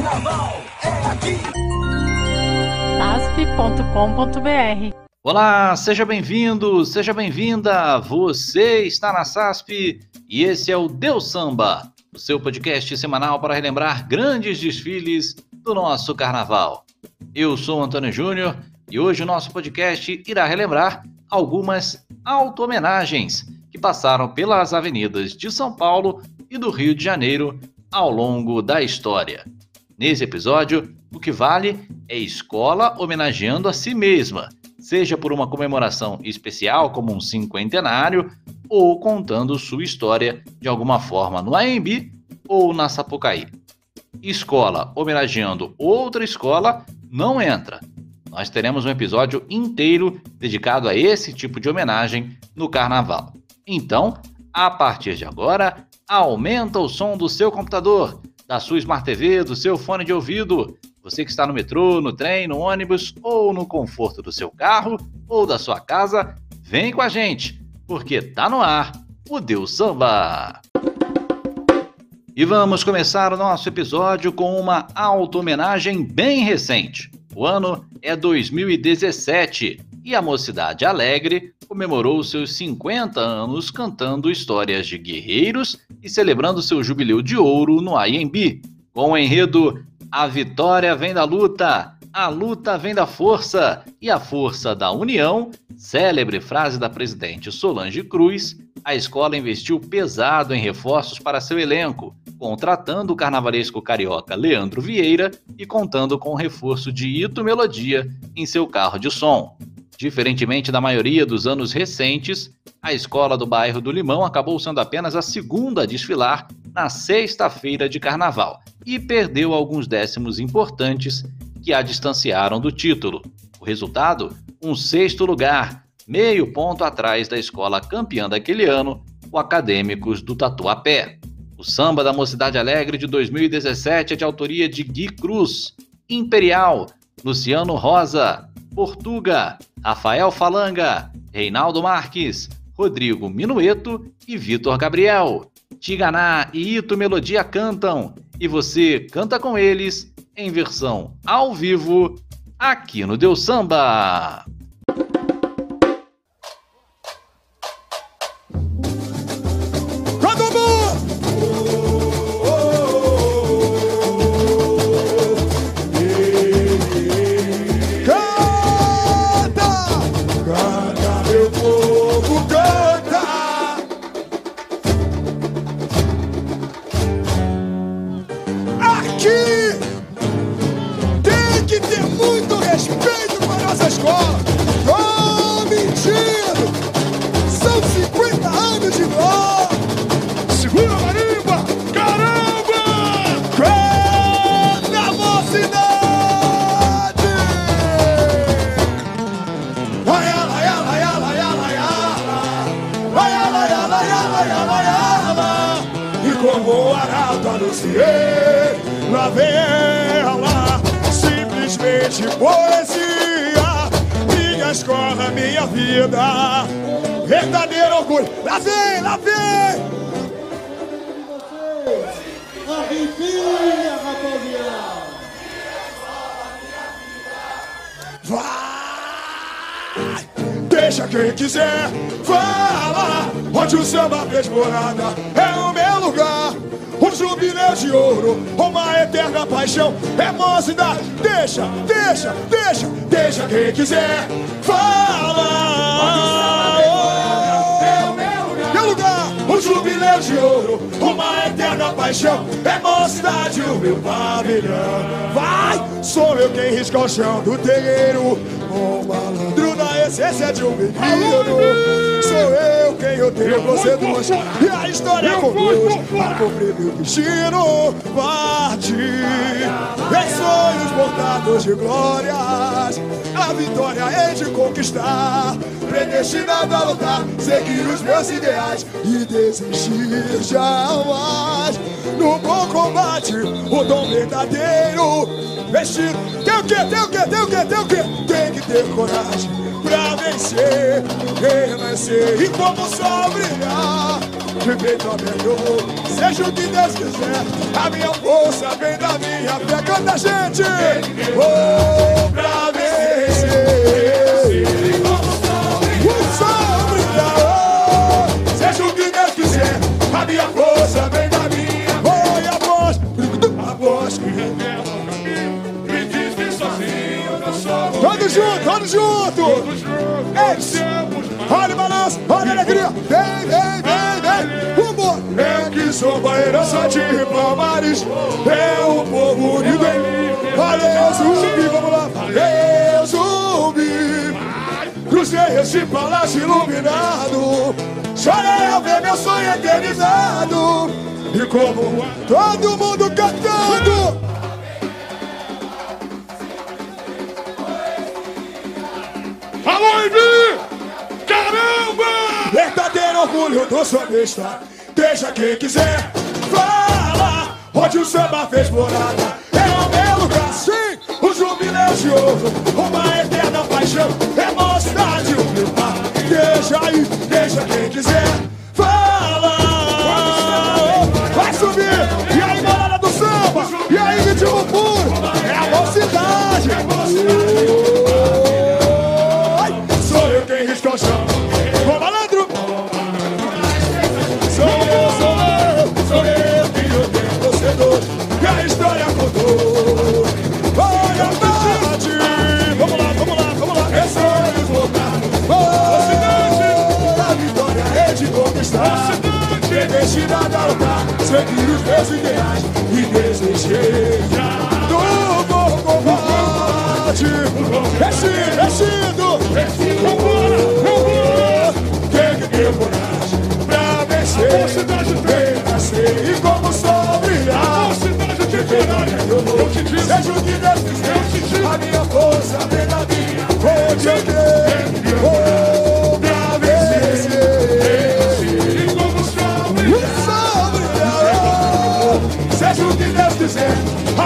Carnaval é aqui. asp.com.br Olá, seja bem-vindo, seja bem-vinda. Você está na SASP e esse é o Deus Samba, o seu podcast semanal para relembrar grandes desfiles do nosso carnaval. Eu sou Antônio Júnior e hoje o nosso podcast irá relembrar algumas auto-homenagens que passaram pelas avenidas de São Paulo e do Rio de Janeiro ao longo da história. Nesse episódio, o que vale é escola homenageando a si mesma, seja por uma comemoração especial como um cinquentenário ou contando sua história de alguma forma no AMB ou na Sapucaí. Escola homenageando outra escola não entra. Nós teremos um episódio inteiro dedicado a esse tipo de homenagem no carnaval. Então, a partir de agora, aumenta o som do seu computador, da sua Smart TV, do seu fone de ouvido. Você que está no metrô, no trem, no ônibus ou no conforto do seu carro ou da sua casa, vem com a gente, porque tá no ar o Deus Samba. E vamos começar o nosso episódio com uma auto-homenagem bem recente. O ano é 2017 e a Mocidade Alegre comemorou seus 50 anos cantando histórias de guerreiros e celebrando seu jubileu de ouro no IMB, com o enredo A Vitória Vem da Luta, a luta vem da força e a força da união, célebre frase da presidente Solange Cruz, a escola investiu pesado em reforços para seu elenco, contratando o carnavalesco carioca Leandro Vieira e contando com o reforço de Ito Melodia em seu carro de som. Diferentemente da maioria dos anos recentes, a escola do bairro do Limão acabou sendo apenas a segunda a desfilar na sexta-feira de carnaval e perdeu alguns décimos importantes que a distanciaram do título. O resultado? Um sexto lugar, meio ponto atrás da escola campeã daquele ano, o Acadêmicos do Tatuapé. O samba da Mocidade Alegre de 2017 é de autoria de Gui Cruz, Imperial, Luciano Rosa, Portuga, Rafael Falanga, Reinaldo Marques, Rodrigo Minueto e Vitor Gabriel. Tiganá e Ito Melodia cantam e você canta com eles em versão ao vivo aqui no Deus Samba. Sou eu quem risca o chão do terreiro O malandro na essência de um menino. Sou eu quem eu tenho proceduz E a história conduz Para cumprir meu destino Partir Em sonhos bordados de glórias. A vitória é de conquistar Predestinado a lutar Seguir os meus ideais E desistir jamais. No bom combate O dom verdadeiro Vestido Tem o quê? Tem o quê? Tem o quê? Tem o quê? Tem que ter coragem Pra vencer Renascer E como sol brilhar De peito aberto Seja o que Deus quiser A minha força vem da minha fé Canta, gente! Vou pra vencer. Todos juntos, todos juntos! Todos juntos. Olha o balanço, olha a alegria. Vem, vem, vem, vem. Vambora. É que sou a de Palmares. É o povo unido em mim. Valeu, zumbi, vamos lá. Valeu, zumbi. Cruzei esse palácio iluminado. Chorei ao ver meu sonho eternizado. E como todo mundo cantando. Orgulho do sambista. Deixa quem quiser falar. Onde o samba fez morada. É o meu lugar, sim. O ouro. Uma eterna paixão. É mocidade, o meu par. Deixa aí, deixa quem quiser seguir os meus ideais e desejei do bom combate. Recido, recido, vambora, vambora. Quem que deu coragem pra vencer? Vem nascer e como sol brilhar. Eu te disse, seja o que Deus quiser, a minha força vem da minha. Vou te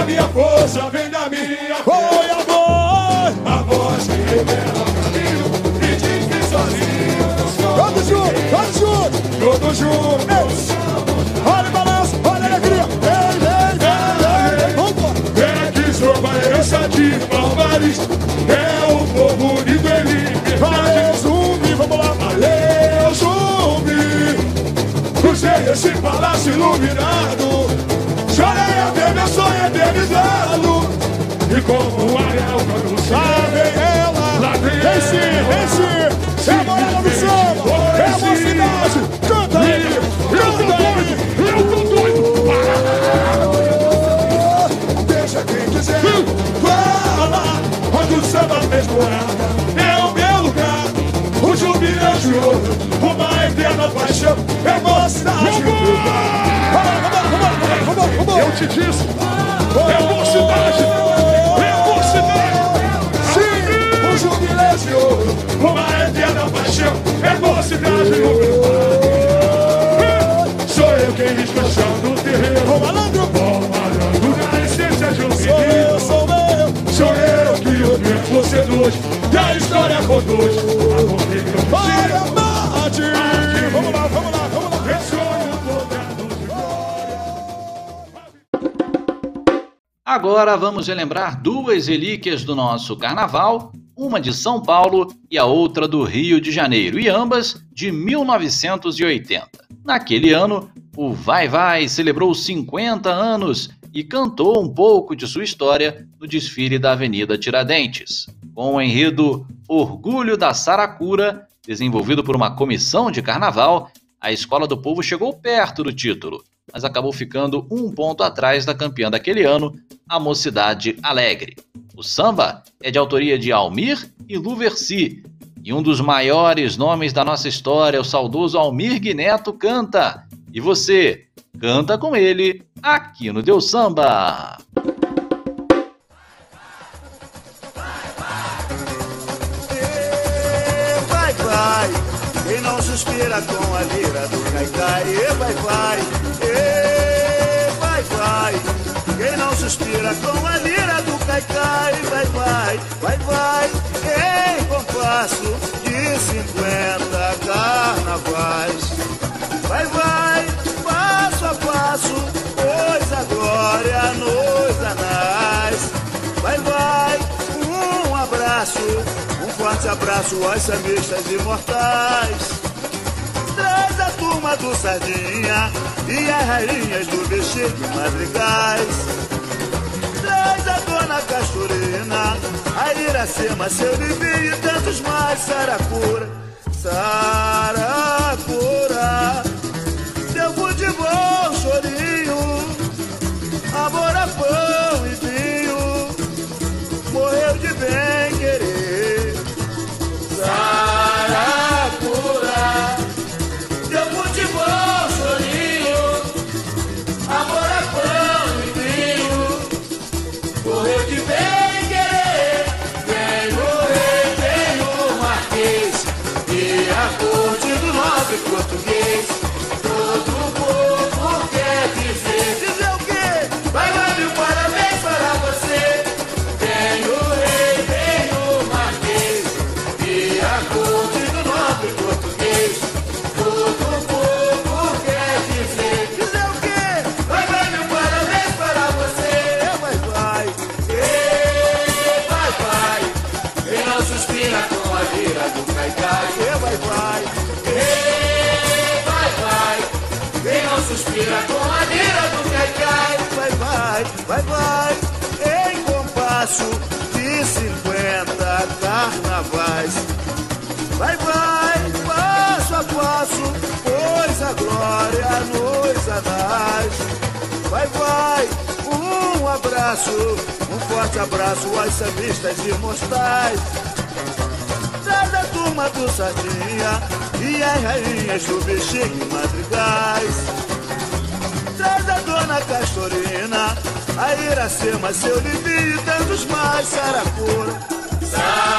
minha força vem da minha. Oi, a voz, a voz que revela o caminho. Me diz que sozinho. Todos juntos, todos juntos, todos juntos. Olha o balanço, olha a alegria. Vem, vem, vem, vem. Vambora. É que sou a herança de Palmares. É o povo unido em liberdade. Valeu, zumbi, vamos lá. Valeu, zumbi. Cruzei esse palácio iluminado. Eternizado. E como um anel quando vem ela. Lá vem vem sim. É a morada do samba. É a mocidade. Canta aí. Canta aí. Eu tô doido. Deixa quem quiser. Fala. Onde o samba fez morada. É o meu lugar. O jubileu de ouro. Uma eterna paixão. É mocidade. Vambora, vambora, vambora, vambora, vambora. Eu te disse. É mocidade. É mocidade. Sim, o jubileu de. Uma eterna paixão. É mocidade. no meu lar. Sou eu quem risca o chão do terreno. Ô malandro. Ô malandro. Na essência de um Sou eu, sou eu. Sou eu que o tempo seduz. E a história conduz. A Agora vamos relembrar duas relíquias do nosso carnaval, uma de São Paulo e a outra do Rio de Janeiro, e ambas de 1980. Naquele ano, o Vai Vai celebrou 50 anos e cantou um pouco de sua história no desfile da Avenida Tiradentes. Com o enredo Orgulho da Saracura, desenvolvido por uma comissão de carnaval, a Escola do Povo chegou perto do título, mas acabou ficando um ponto atrás da campeã daquele ano, a Mocidade Alegre. O samba é de autoria de Almir e Luversi, e um dos maiores nomes da nossa história, o saudoso Almir Guineto, canta. E você, canta com ele aqui no Deus Samba. Quem não suspira com a lira do Caicai, e vai, vai, e vai, vai. Quem não suspira com a lira do Caicai, vai, vai, vai, vai. Em compasso de 50 carnavais. Vai, vai, passo a passo, pois a glória nos anais. Vai, vai, um abraço às sambistas imortais. Traz a turma do Sardinha e as rainhas do vestido madrigais. Traz a dona Castorina, a Iracema, seu Livinho e tantos mais, Saracura, Saracura. Deu futebol, suspira com do caicai, vai, vai, vai, vai. Em compasso de 50 carnavais. Vai, vai, passo a passo, pois a glória nos anais. Vai, vai, um abraço, um forte abraço às sambistas imortais. Traz a turma do Sardinha e as rainhas do bexiga e madrigais. Traz a dona Castorina, a Iracema, seu Livinho e tantos mais, Saracura. Saracura,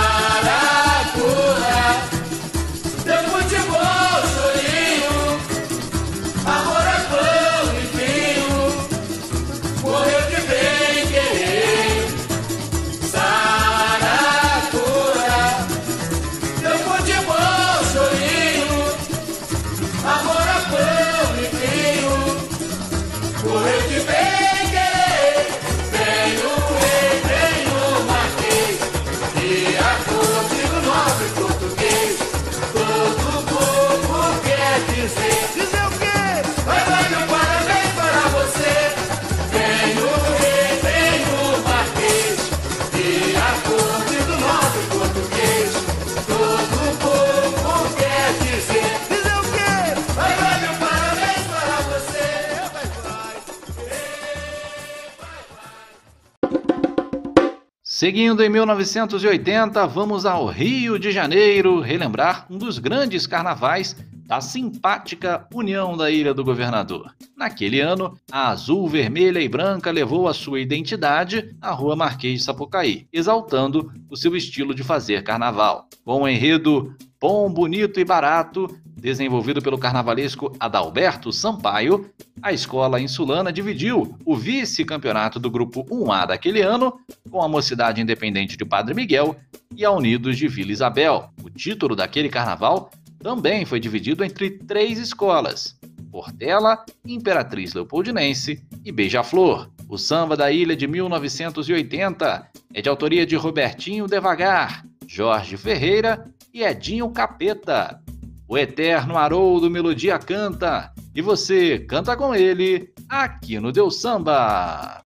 Seguindo em 1980, vamos ao Rio de Janeiro relembrar um dos grandes carnavais da simpática União da Ilha do Governador. Naquele ano, a azul, vermelha e branca levou a sua identidade à Rua Marquês de Sapucaí, exaltando o seu estilo de fazer carnaval. Com o enredo Bom, Bonito e Barato, desenvolvido pelo carnavalesco Adalberto Sampaio, a escola insulana dividiu o vice-campeonato do grupo 1A daquele ano com a Mocidade Independente de Padre Miguel e a Unidos de Vila Isabel. O título daquele carnaval também foi dividido entre três escolas: Portela, Imperatriz Leopoldinense e Beija-Flor. O samba da ilha de 1980 é de autoria de Robertinho Devagar, Jorge Ferreira e Edinho Capeta. O eterno Haroldo Melodia canta e você canta com ele aqui no Deus Samba.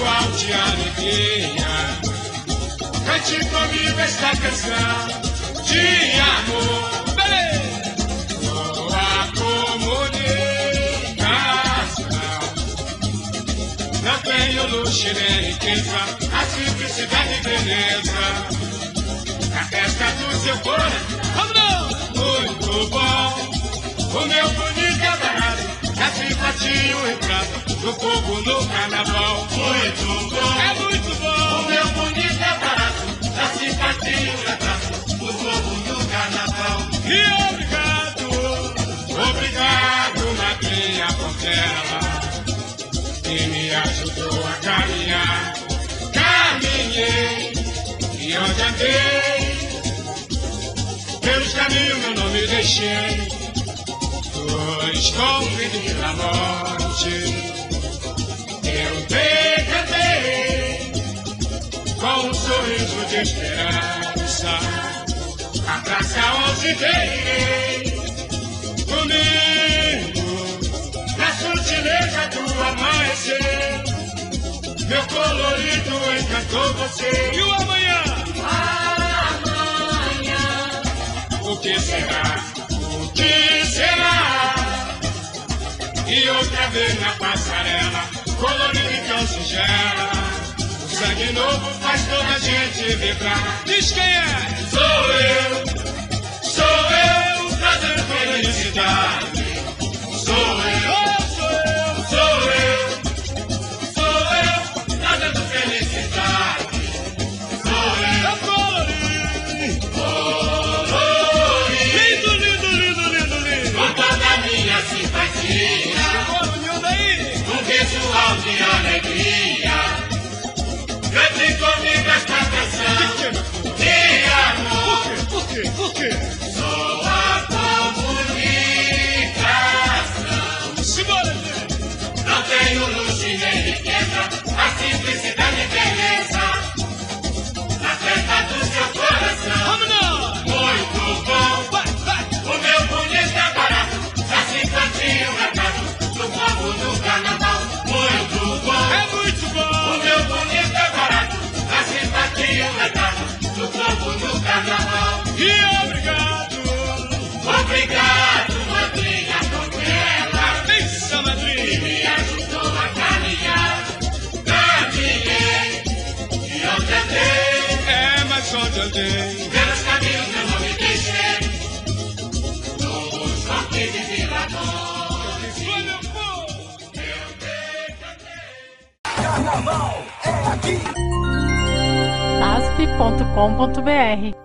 O visual de alegria. Cante comigo esta canção de amor. Boa comunicação. Não tenho luxo nem riqueza, a simplicidade e beleza. A festa do seu não! Muito bom. O meu bonito já se partiu e prata do povo no carnaval. Muito bom, é muito bom. O meu bonito é barato, se partiu e prata do povo no carnaval. E obrigado, obrigado, madrinha Portela, que me ajudou a caminhar. Caminhei e onde andei, pelos caminhos meu nome deixei dois convidos da morte. Eu decantei com um sorriso de esperança. A praça onde dei comigo, na sutileza do amanhecer. Meu colorido encantou você. E o amanhã? Amanhã. O que será? Será? E outra vez na passarela, colorido e tão singela. O sangue novo faz toda a gente vibrar. Diz quem é? Sou eu. Sou eu trazendo felicidade. Sou eu. Por quê? Povo. Eu decantei. asp.com.br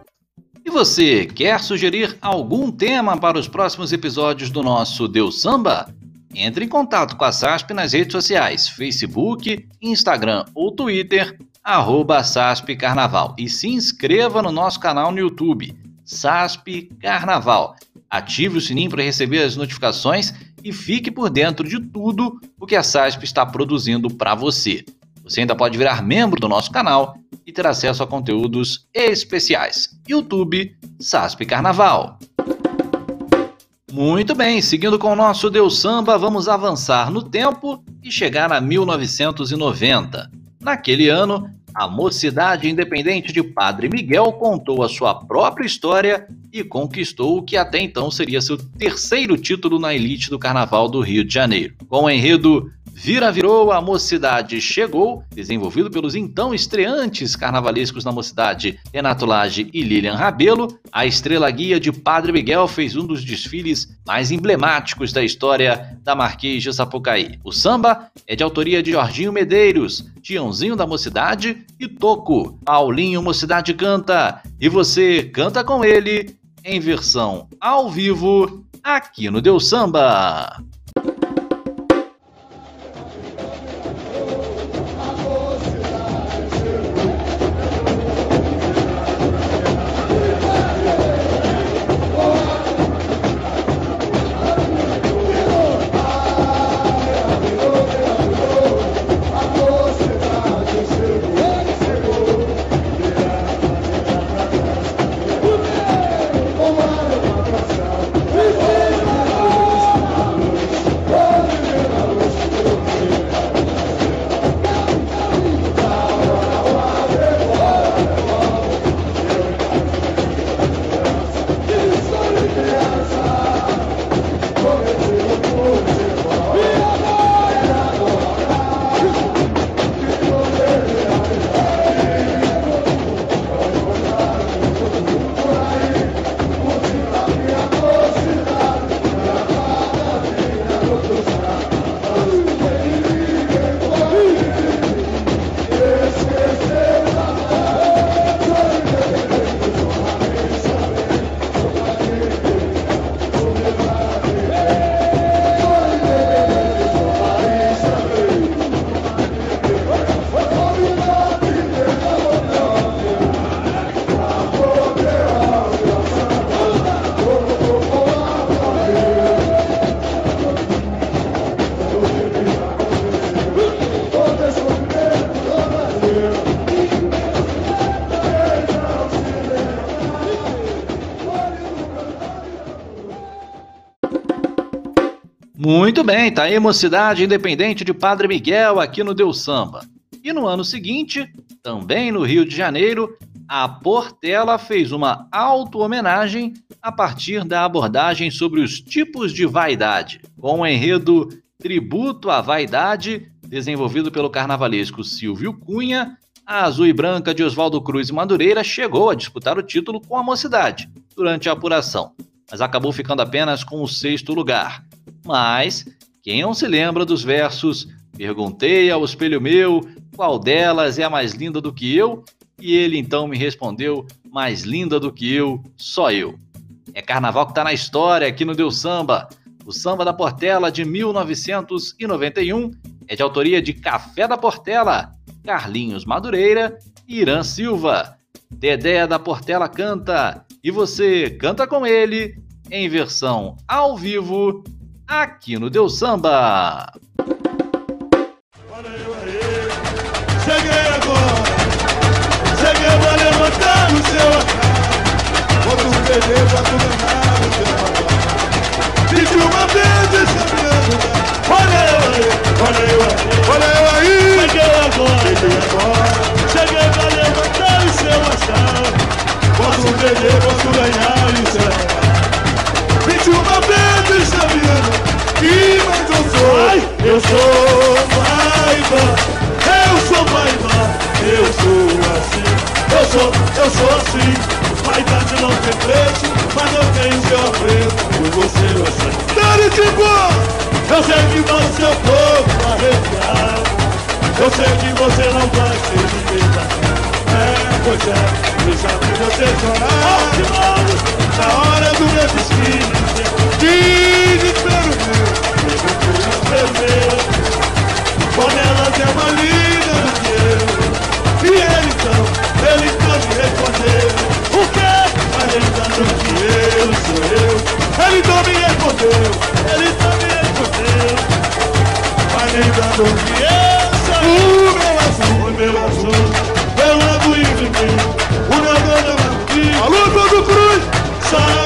E você quer sugerir algum tema para os próximos episódios do nosso Deus Samba? Entre em contato com a SASP nas redes sociais, Facebook, Instagram ou Twitter, arroba SASP Carnaval. E se inscreva no nosso canal no YouTube, SASP Carnaval. Ative o sininho para receber as notificações e fique por dentro de tudo o que a SASP está produzindo para você. Você ainda pode virar membro do nosso canal e ter acesso a conteúdos especiais. YouTube SASP Carnaval. Muito bem, seguindo com o nosso Deus Samba, vamos avançar no tempo e chegar a 1990. Naquele ano, a Mocidade Independente de Padre Miguel contou a sua própria história e conquistou o que até então seria seu terceiro título na elite do Carnaval do Rio de Janeiro. Com o enredo Vira Virou, a Mocidade Chegou, desenvolvido pelos então estreantes carnavalescos na Mocidade, Renato Lage e Lilian Rabelo, a estrela guia de Padre Miguel fez um dos desfiles mais emblemáticos da história da Marquês de Sapucaí. O samba é de autoria de Jorginho Medeiros, Tiãozinho da Mocidade e Toco. Paulinho Mocidade canta e você canta com ele em versão ao vivo aqui no Deus Samba. Bem, tá aí Mocidade Independente de Padre Miguel aqui no Deus Samba. E no ano seguinte, também no Rio de Janeiro, a Portela fez uma auto-homenagem a partir da abordagem sobre os tipos de vaidade, com o enredo Tributo à Vaidade, desenvolvido pelo carnavalesco Silvio Cunha, a azul e branca de Oswaldo Cruz e Madureira chegou a disputar o título com a mocidade durante a apuração, mas acabou ficando apenas com o sexto lugar. Mas quem não se lembra dos versos Perguntei ao espelho meu qual delas é a mais linda do que eu, e ele então me respondeu: mais linda do que eu, só eu. É carnaval que tá na história aqui no Deus Samba. O Samba da Portela de 1991 é de autoria de Café da Portela, Carlinhos Madureira e Irã Silva. Dedé da Portela canta e você canta com ele em versão ao vivo aqui no Deus Samba. Cheguei agora, cheguei levantar seu pra tu ganhar seu e eu aí. Cheguei agora, cheguei levantar o seu tu ganhar. Pedi uma vez e. Mas eu sou, eu sou raiva. Eu sou vaidade, eu sou assim. Eu sou, eu sou assim. Vaidade não tem preço, mas não tem seu preço. Eu vou ser assim. Dane tipo! Eu sei que você é o povo arrepiar. Eu sei que você não vai ser ninguém É, pois é, eu já vi você chorar. Na hora do meu destino, desespero Alô, todo cruz! Salve,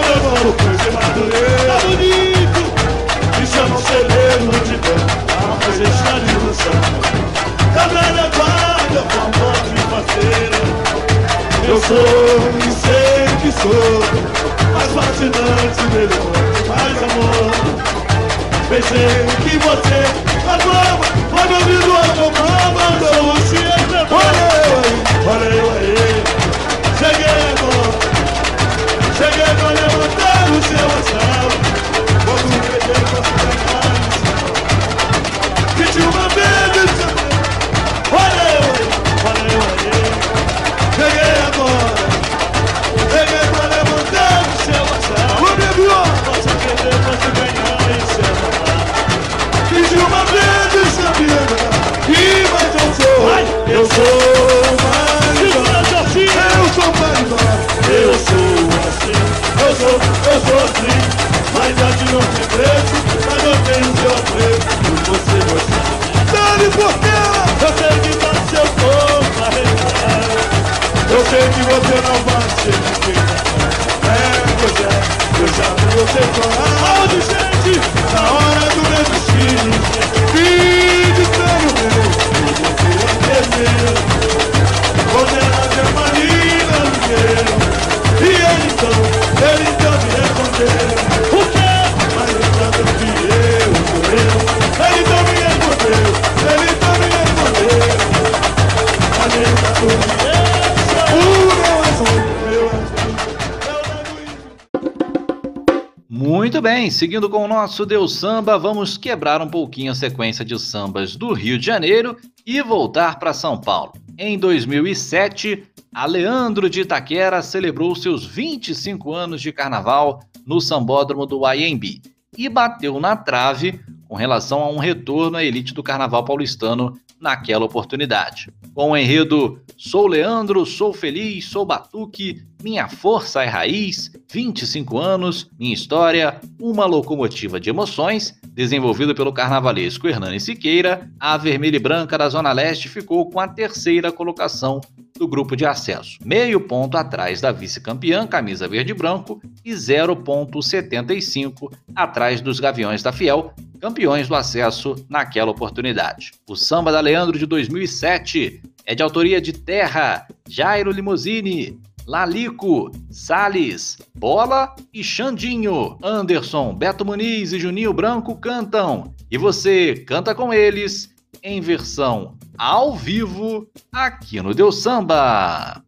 seguindo com o nosso Deus Samba, vamos quebrar um pouquinho a sequência de sambas do Rio de Janeiro e voltar para São Paulo. Em 2007, a Leandro de Itaquera celebrou seus 25 anos de carnaval no sambódromo do IMB e bateu na trave com relação a um retorno à elite do carnaval paulistano naquela oportunidade. Com o enredo Sou Leandro, sou feliz, sou batuque, Minha Força é Raiz, 25 anos, Minha História, Uma Locomotiva de Emoções, desenvolvido pelo carnavalesco Hernani Siqueira, a Vermelha e Branca da Zona Leste ficou com a terceira colocação do grupo de acesso, meio ponto atrás da vice-campeã, camisa verde e branco, e 0,75 atrás dos Gaviões da Fiel, campeões do acesso naquela oportunidade. O samba da Leandro de 2007 é de autoria de Terra, Jairo Limousine, Lalico, Sales, Bola e Xandinho. Anderson, Beto Muniz e Juninho Branco cantam. E você canta com eles em versão ao vivo aqui no Deus Samba.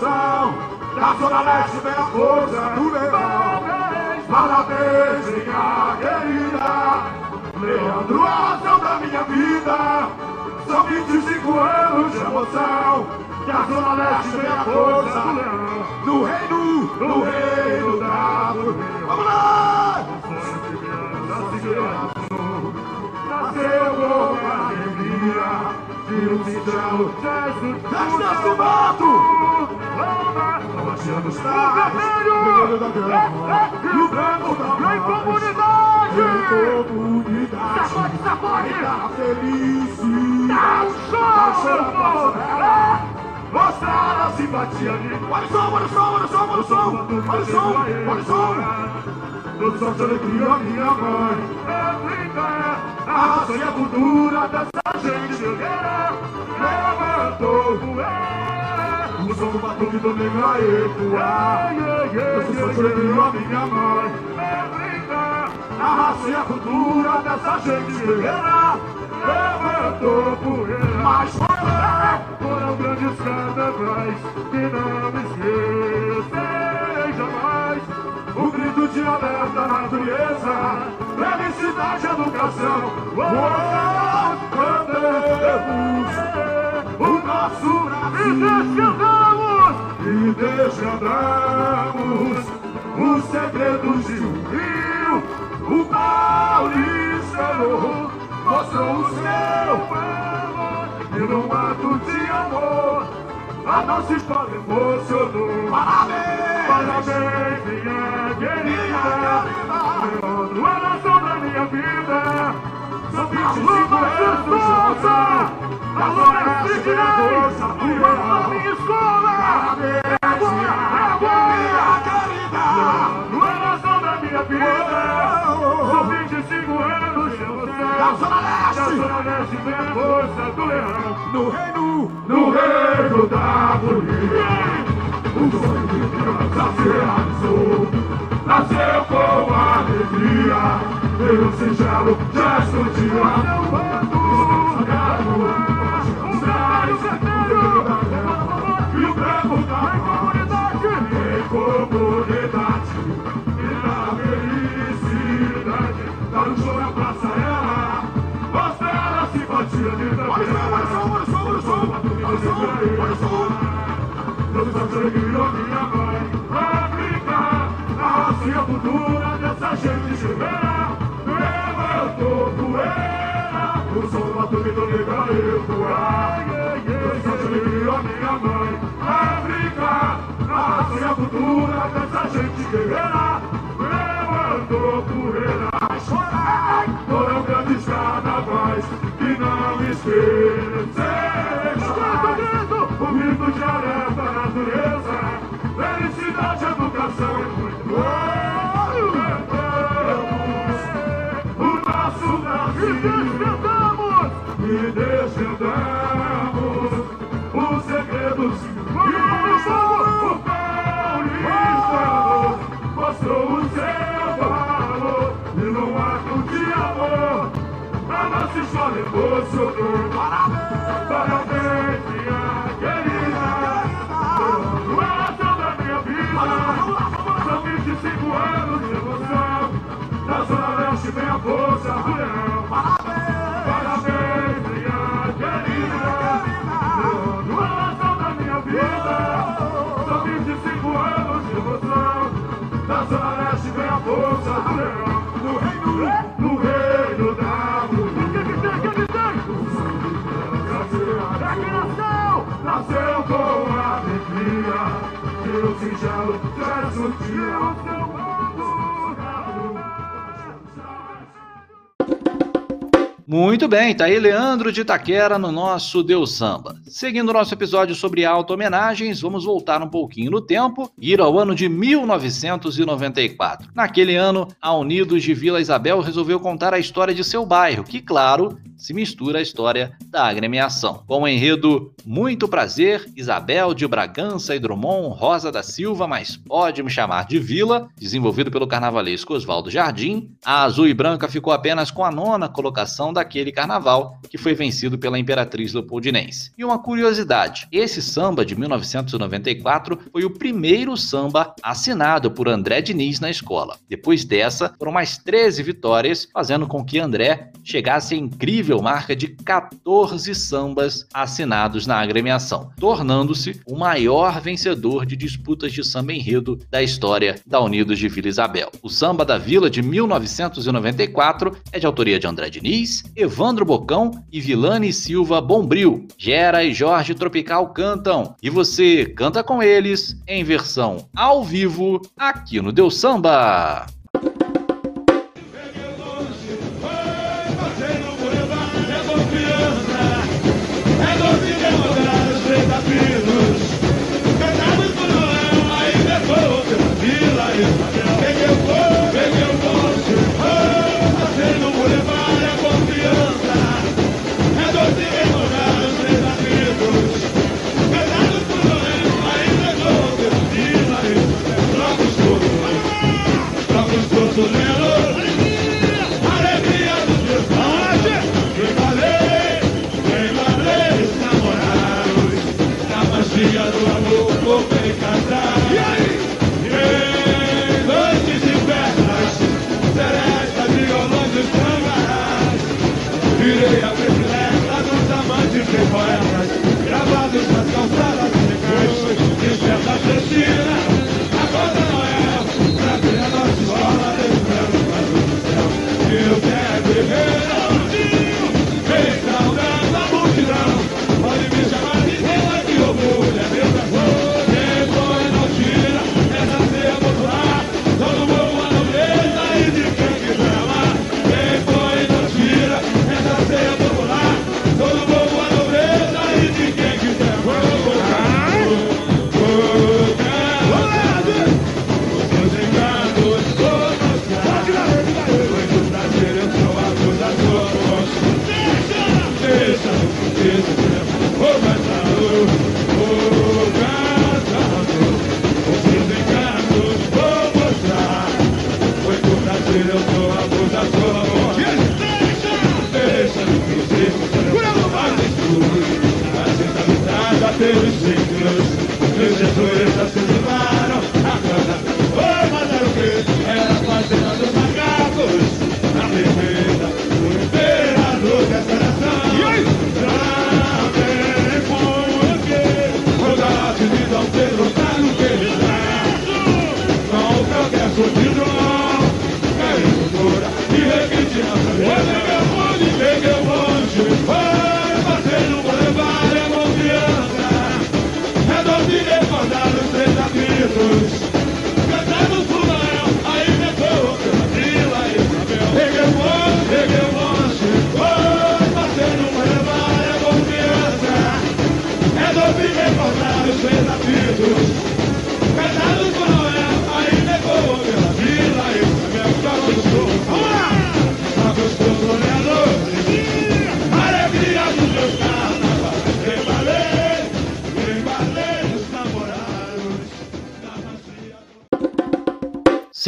Da Zona Leste vem a força do leão! Parabéns, minha querida! Leandro, razão da minha vida! São 25 anos de emoção! Da Zona Leste vem a força do leão! No reino, no reino da Formiga! Vamos lá! Nasceu com alegria sítio Jesus Nasce do mato! Baixando os talos, vermelho. Da guerra E o branco da mão Em comunidade! Em comunidade Sacode, sacode! Tá feliz Dá um show, Mostrar a simpatia de... Olha o som, olha o som, olha o som, olha o som. Olha o som, olha o som Todos só de alegria, minha mãe É brincar A raça e a cultura dessa gente guerreira Levantou poeira O som do batuque do negro a ecoar Todos só de alegria, minha mãe É brincar A raça e a cultura dessa gente guerreira Levantou poeira Mas foram grandes carnavais Que não esquecerei jamais o grito de alerta natureza, felicidade e educação. Oh, o nosso Brasil e desvendamos os segredos de um rio. O paulistano mostrou o seu valor e num ato de amor a nossa história emocionou. Parabéns! Parabéns! Leandro, a nação da minha vida! São 25 anos de força! Alô, Sidney! Vamos na minha escola! Minha querida! Leandro, a nação da minha vida! São 25 anos de emoção! Da Zona Leste! Da Zona Leste vem a força do leão! No reino, no reino da polícia. O realizou, nasceu com alegria, e um singelo gesto de amor. E o branco da comunidade, em comunidade, e na felicidade, dá um na praça ela, mostrar a simpatia de som, olha som, olha som, olha som, olha som, olha o e Levantou poeira O e grito de alerta educação e muito nasceu, nasceu com alegria o singelo dia o Muito bem, tá aí Leandro de Itaquera no nosso Deus Samba. Seguindo o nosso episódio sobre auto-homenagens, vamos voltar um pouquinho no tempo e ir ao ano de 1994. Naquele ano, a Unidos de Vila Isabel resolveu contar a história de seu bairro, que, claro, se mistura a história da agremiação. Com o enredo Muito Prazer, Isabel de Bragança e Drummond, Rosa da Silva, mas pode me chamar de Vila, desenvolvido pelo carnavalesco Oswaldo Jardim, a azul e branca ficou apenas com a nona colocação daquele carnaval, que foi vencido pela Imperatriz Leopoldinense. E uma curiosidade, esse samba de 1994 foi o primeiro samba assinado por André Diniz na escola. Depois dessa, foram mais 13 vitórias, fazendo com que André chegasse à incrível marca de 14 sambas assinados na agremiação, tornando-se o maior vencedor de disputas de samba enredo da história da Unidos de Vila Isabel. O samba da Vila de 1994 é de autoria de André Diniz, Evandro Bocão e Vilane Silva Bombril. Gera e Jorge Tropical cantam e você canta com eles em versão ao vivo aqui no Deus Samba.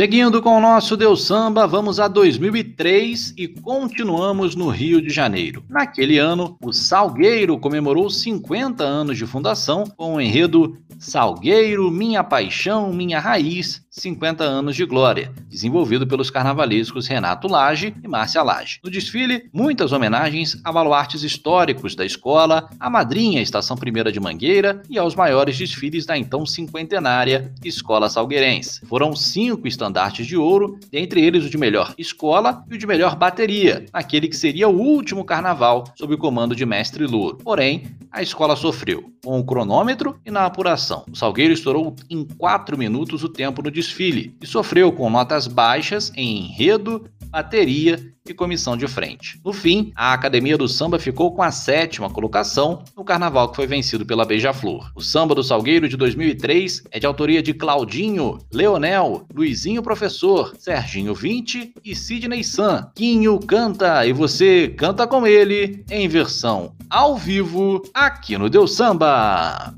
Seguindo com o nosso Deus Samba, vamos a 2003 e continuamos no Rio de Janeiro. Naquele ano, o Salgueiro comemorou 50 anos de fundação com o enredo Salgueiro, Minha Paixão, Minha Raiz, 50 anos de glória, desenvolvido pelos carnavalescos Renato Lage e Márcia Lage. No desfile, muitas homenagens a baluartes históricos da escola, à madrinha Estação Primeira de Mangueira e aos maiores desfiles da então cinquentenária Escola Salgueirense. Foram cinco estandartes de ouro, dentre eles o de melhor escola e o de melhor bateria, naquele que seria o último carnaval sob o comando de Mestre Louro. Porém, a escola sofreu, com o cronômetro e na apuração. O Salgueiro estourou em 4 minutos o tempo no desfile e sofreu com notas baixas em enredo, bateria e comissão de frente. No fim, a Academia do Samba ficou com a sétima colocação no carnaval que foi vencido pela Beija-Flor. O Samba do Salgueiro de 2003 é de autoria de Claudinho, Leonel, Luizinho Professor, Serginho 20 e Sidney San. Quinho canta e você canta com ele em versão ao vivo aqui no Deus Samba.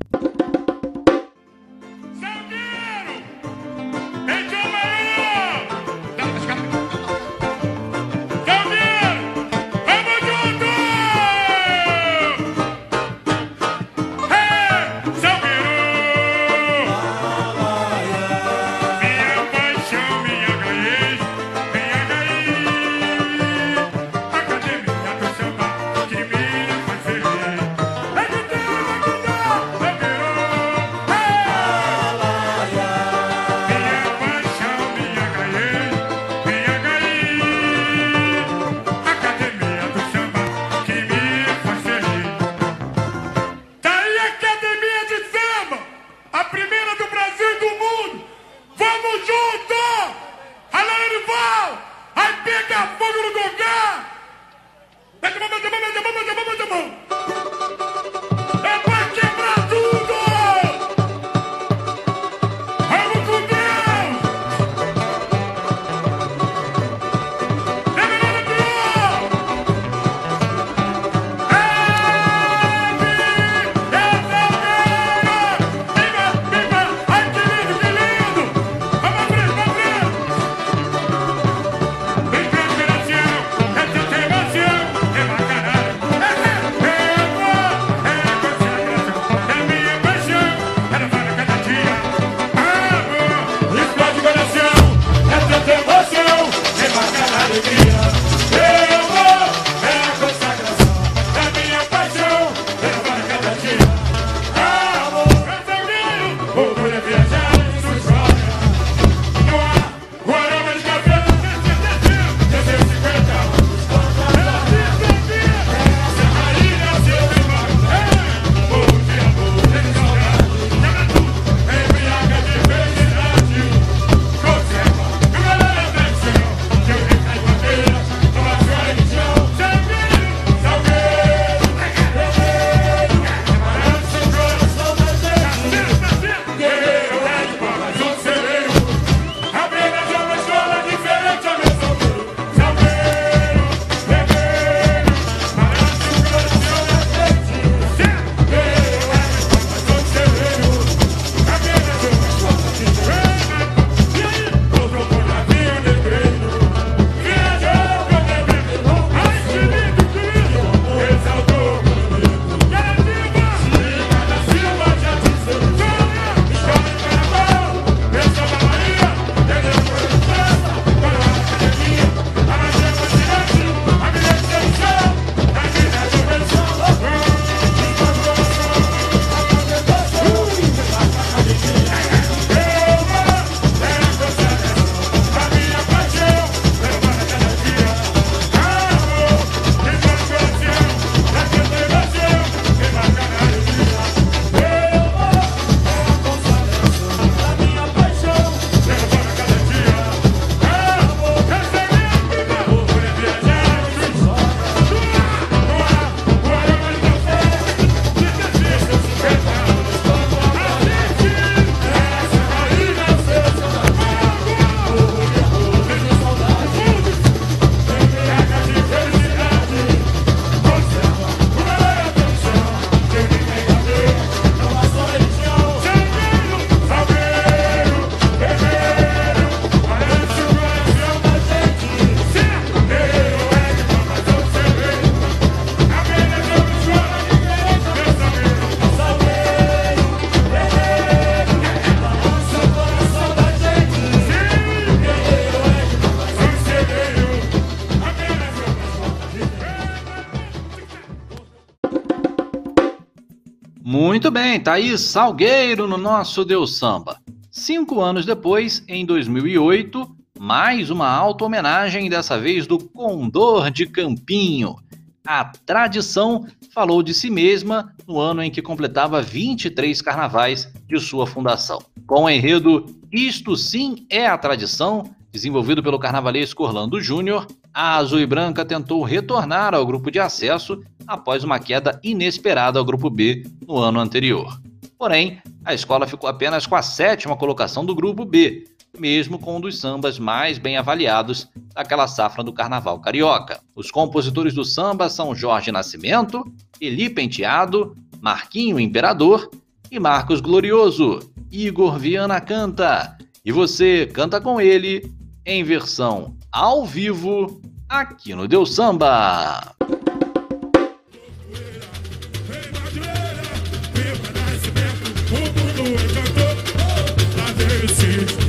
Bem, tá aí Salgueiro no nosso Deus Samba. Cinco anos depois, em 2008, mais uma auto-homenagem, dessa vez do Condor de Campinho. A tradição falou de si mesma no ano em que completava 23 carnavais de sua fundação. Com o enredo Isto Sim é a Tradição, desenvolvido pelo carnavalesco Orlando Júnior, a Azul e Branca tentou retornar ao grupo de acesso após uma queda inesperada ao grupo B no ano anterior. Porém, a escola ficou apenas com a sétima colocação do grupo B, mesmo com um dos sambas mais bem avaliados daquela safra do carnaval carioca. Os compositores do samba são Jorge Nascimento, Eli Penteado, Marquinho Imperador e Marcos Glorioso. Igor Viana canta e você canta com ele em versão ao vivo aqui no Deus Samba. Muito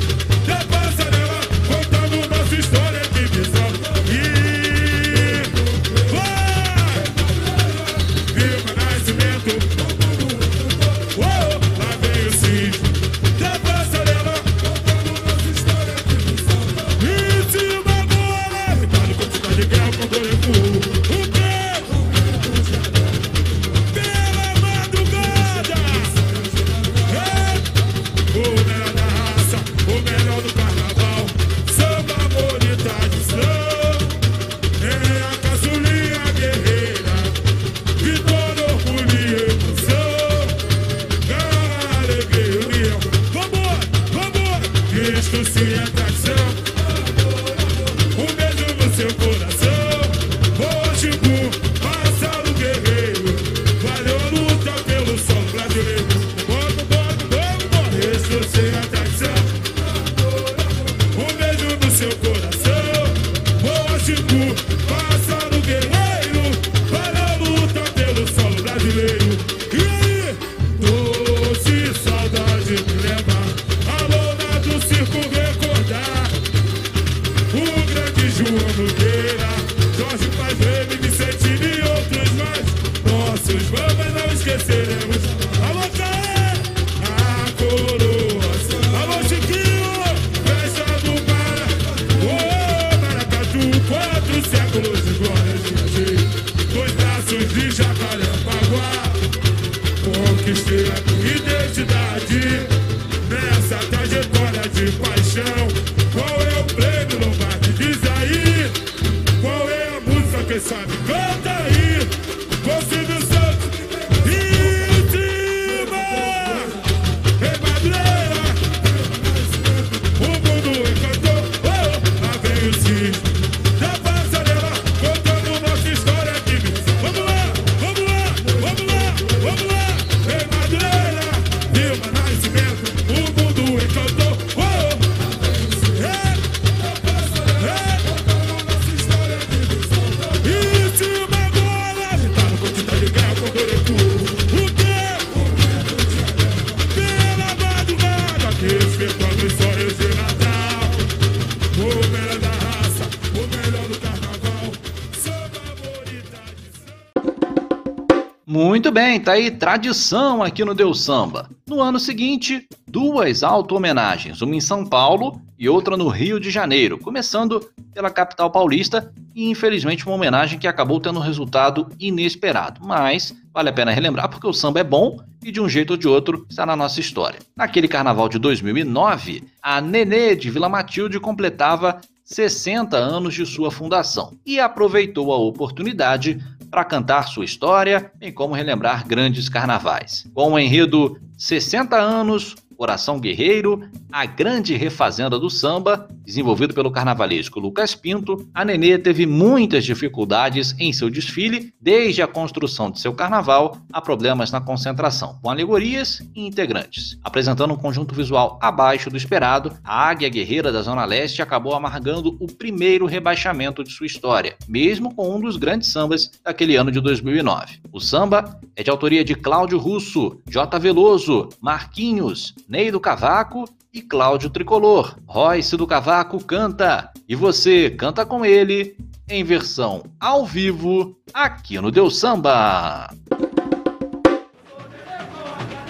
tradição aqui no Deus Samba. No ano seguinte, duas auto-homenagens, uma em São Paulo e outra no Rio de Janeiro, começando pela capital paulista e infelizmente uma homenagem que acabou tendo um resultado inesperado. Mas vale a pena relembrar porque o samba é bom e de um jeito ou de outro está na nossa história. Naquele carnaval de 2009, a Nenê de Vila Matilde completava 60 anos de sua fundação e aproveitou a oportunidade para cantar sua história, bem como relembrar grandes carnavais. Com o enredo 60 anos, Coração Guerreiro, a grande refazenda do samba, desenvolvido pelo carnavalesco Lucas Pinto, a Nenê teve muitas dificuldades em seu desfile, desde a construção de seu carnaval a problemas na concentração, com alegorias e integrantes. Apresentando um conjunto visual abaixo do esperado, a Águia Guerreira da Zona Leste acabou amargando o primeiro rebaixamento de sua história, mesmo com um dos grandes sambas daquele ano de 2009. O samba é de autoria de Cláudio Russo, J. Veloso, Marquinhos, Ney do Cavaco e Cláudio Tricolor. Royce do Cavaco canta e você canta com ele em versão ao vivo aqui no Deu Samba.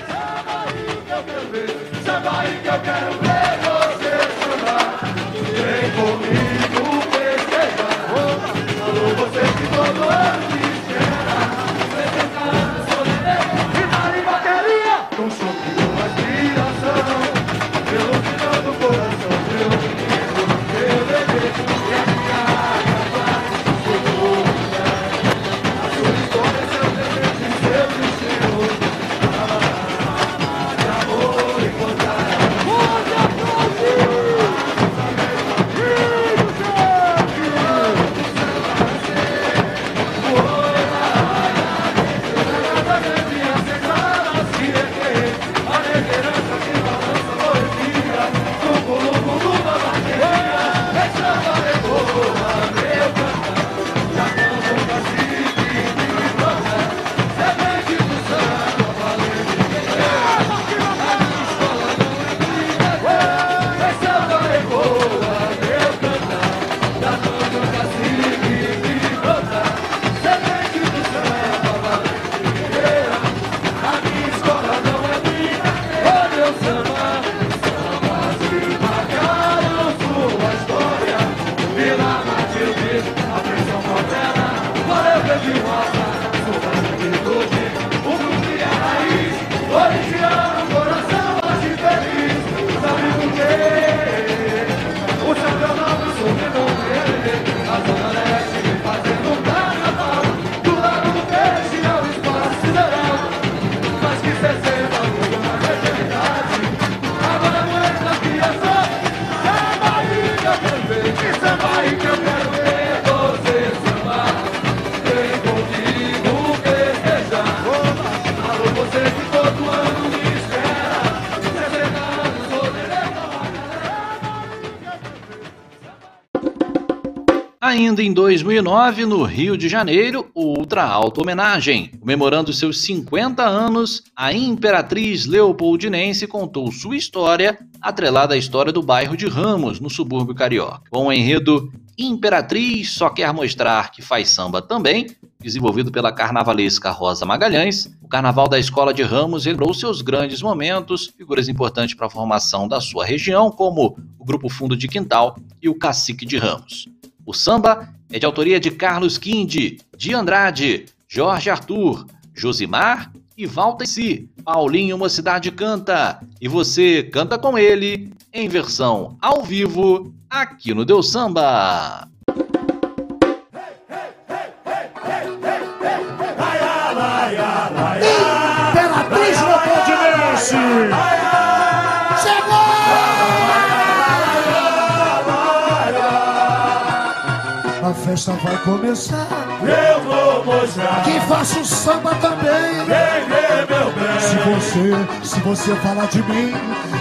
Samba aí que eu quero ver, samba aí que eu quero ver. Em 2009, no Rio de Janeiro, outra alta homenagem. Comemorando seus 50 anos, a Imperatriz Leopoldinense contou sua história, atrelada à história do bairro de Ramos, no subúrbio carioca. Com o enredo Imperatriz só quer mostrar que faz samba também, desenvolvido pela carnavalesca Rosa Magalhães, o Carnaval da Escola de Ramos lembrou seus grandes momentos, figuras importantes para a formação da sua região, como o Grupo Fundo de Quintal e o Cacique de Ramos. O samba é de autoria de Carlos Quinde, de Andrade, Jorge Arthur, Josimar e Walter Si. Paulinho Mocidade canta e você canta com ele em versão ao vivo aqui no Deus Samba. Imperatriz Leopoldinense! Festa vai começar. Eu vou mostrar. Que faço samba também. Vem ver, meu bem. Se você, se você falar de mim,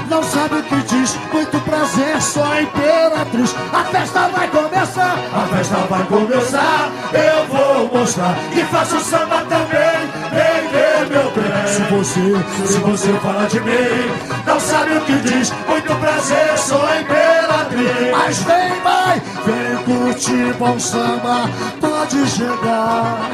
não sabe o que diz. Muito prazer, sou a imperatriz. A festa vai começar. A festa vai começar. Eu vou mostrar. Que faço samba também. Vem ver, meu bem. Se você, Se você falar de mim, não sabe o que diz. Muito prazer, sou a imperatriz. Mas vem, vai, vem curtir bom samba, pode chegar.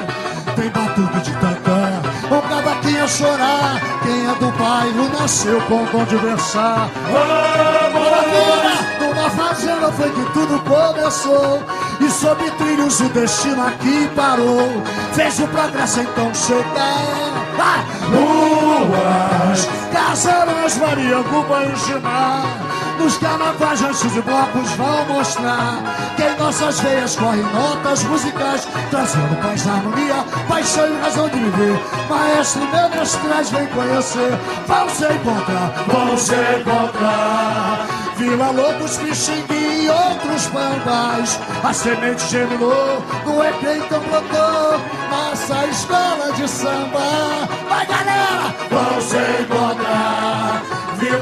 Tem batuque de tantã, o cavaquinho chorar. Quem é do bairro nasceu com dom de versar. Maravilha! Numa fazenda foi que tudo começou. E sob trilhos o destino aqui parou. Fez o progresso então chegar. Vai! Ruas, casarões, variando banhos de mar. Nos carnavais, ranchos e blocos vão mostrar que em nossas veias correm notas musicais, trazendo paz, harmonia, paixão e razão de viver. Maestro meu mestrais, vem conhecer, vão se encontrar, Vão se encontrar. Vila Lobos, Pixingue e outros bambais. A semente germinou, no EP então brotou. Nossa escola de samba. Vai galera! Vão se encontrar.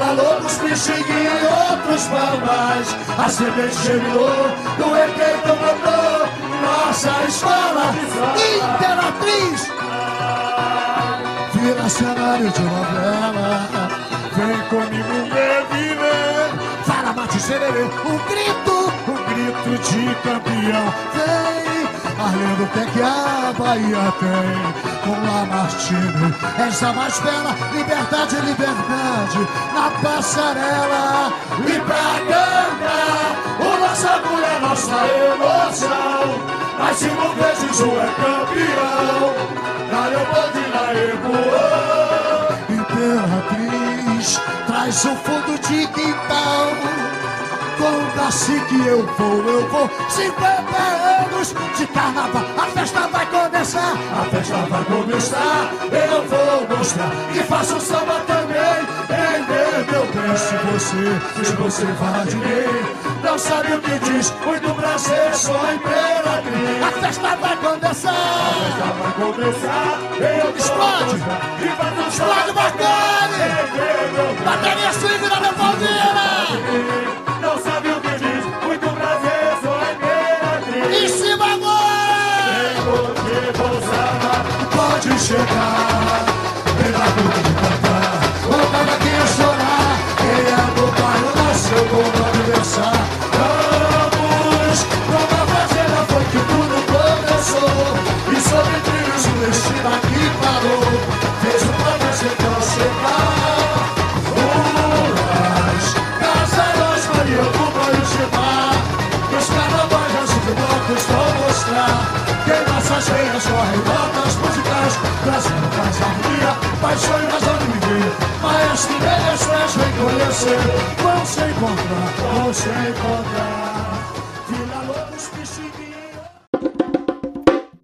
Vila Lobos, Pixingue e outros bambais. A semente germinou, no EP então brotou. Nossa escola Imperatriz. Vira cenário de novela. Vem comigo ver, viver. Fala, mate sererê. Um grito, um grito de campeão. Vem, mais lindo que, é que a Bahia tem. Com Lamartine, essa mais bela liberdade, liberdade na passarela. E pra cantar, o nosso orgulho é nossa emoção. Mas cinco vezes o é campeão, na Leopoldo e na Ecoa. Imperatriz, traz o fundo de quintal com o cacique eu vou, eu vou. 50 anos de carnaval A festa vai começar, a festa vai começar. Eu vou mostrar que faço samba também. Entender meu bem se você, se você fala de mim. Não sabe o que diz, muito prazer, sou a imperatriz. A festa vai começar, a festa vai começar. Eu Explode, explode bacana Bateria swing na Leopoldina não sabe o que diz. Muito prazer, sou a Imperatriz. Agora! Vem você, pode chegar. Conhecer Vão se encontrar, vão se encontrar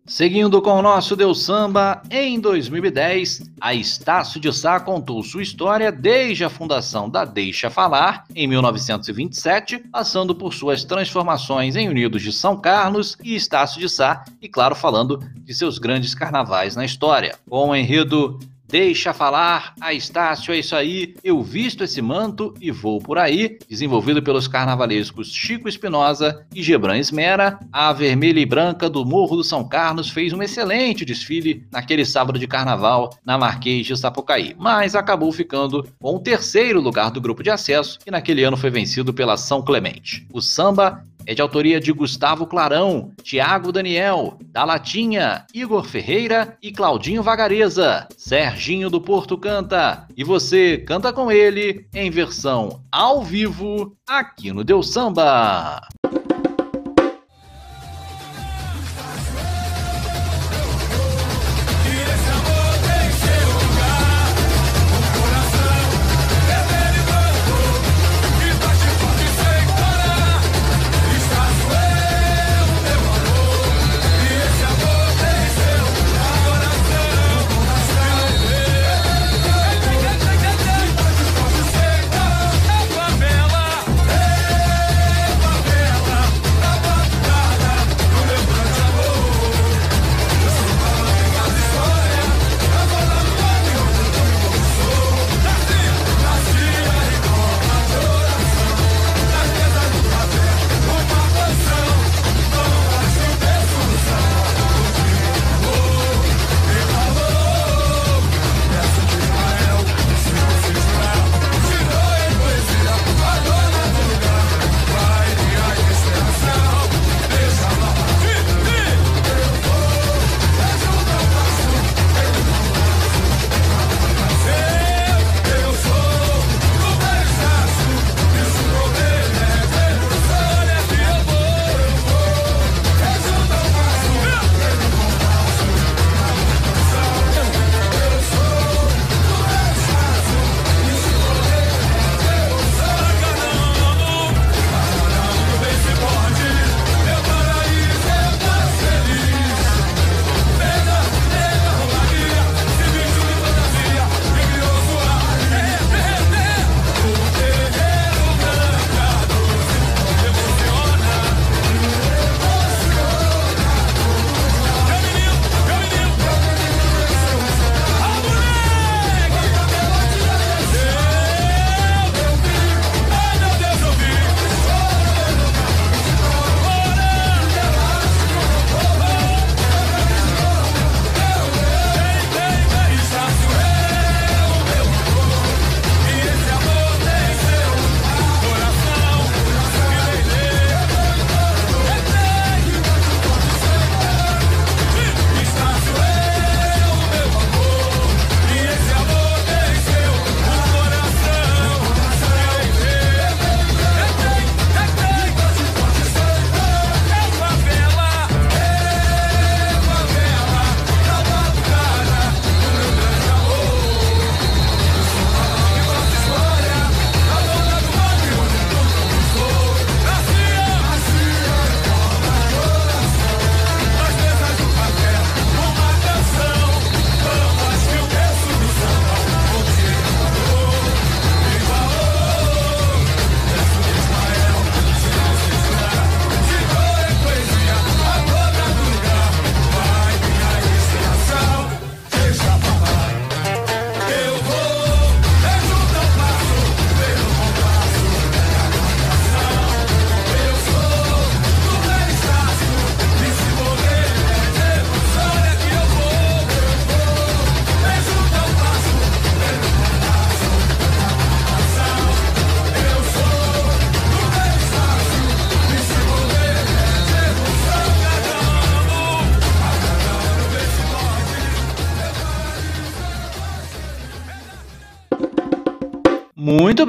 Seguindo com o nosso Deus Samba, em 2010, a Estácio de Sá contou sua história desde a fundação da Deixa Falar, em 1927, passando por suas transformações em Unidos de São Carlos e Estácio de Sá, e claro, falando de seus grandes carnavais na história. Com o enredo Deixa falar, a Estácio, é isso aí, eu visto esse manto e vou por aí, desenvolvido pelos carnavalescos Chico Espinosa e Gebran Esmera, a vermelha e branca do Morro do São Carlos fez um excelente desfile naquele sábado de carnaval na Marquês de Sapucaí, mas acabou ficando com o terceiro lugar do grupo de acesso e naquele ano foi vencido pela São Clemente. O samba é de autoria de Gustavo Clarão, Tiago Daniel, da Latinha, Igor Ferreira e Claudinho Vagareza. Serginho do Porto canta e você canta com ele em versão ao vivo aqui no Deus Samba.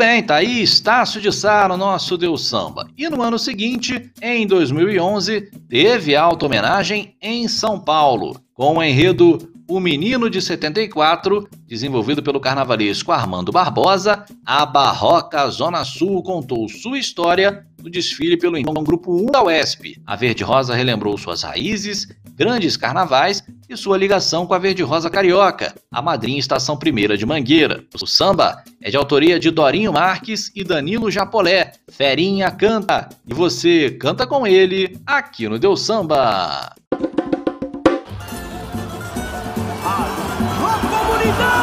Bem, tá aí Estácio de Sá no nosso Deus Samba. E no ano seguinte, em 2011, teve auto-homenagem em São Paulo, com o enredo O Menino de 74, desenvolvido pelo carnavalesco Armando Barbosa, a Barroca Zona Sul contou sua história no desfile pelo então Grupo 1 da UESP. A Verde Rosa relembrou suas raízes, grandes carnavais e sua ligação com a Verde Rosa Carioca, a madrinha Estação Primeira de Mangueira. O samba é de autoria de Dorinho Marques e Danilo Japolé. Ferinha canta e você canta com ele aqui no Deus Samba. A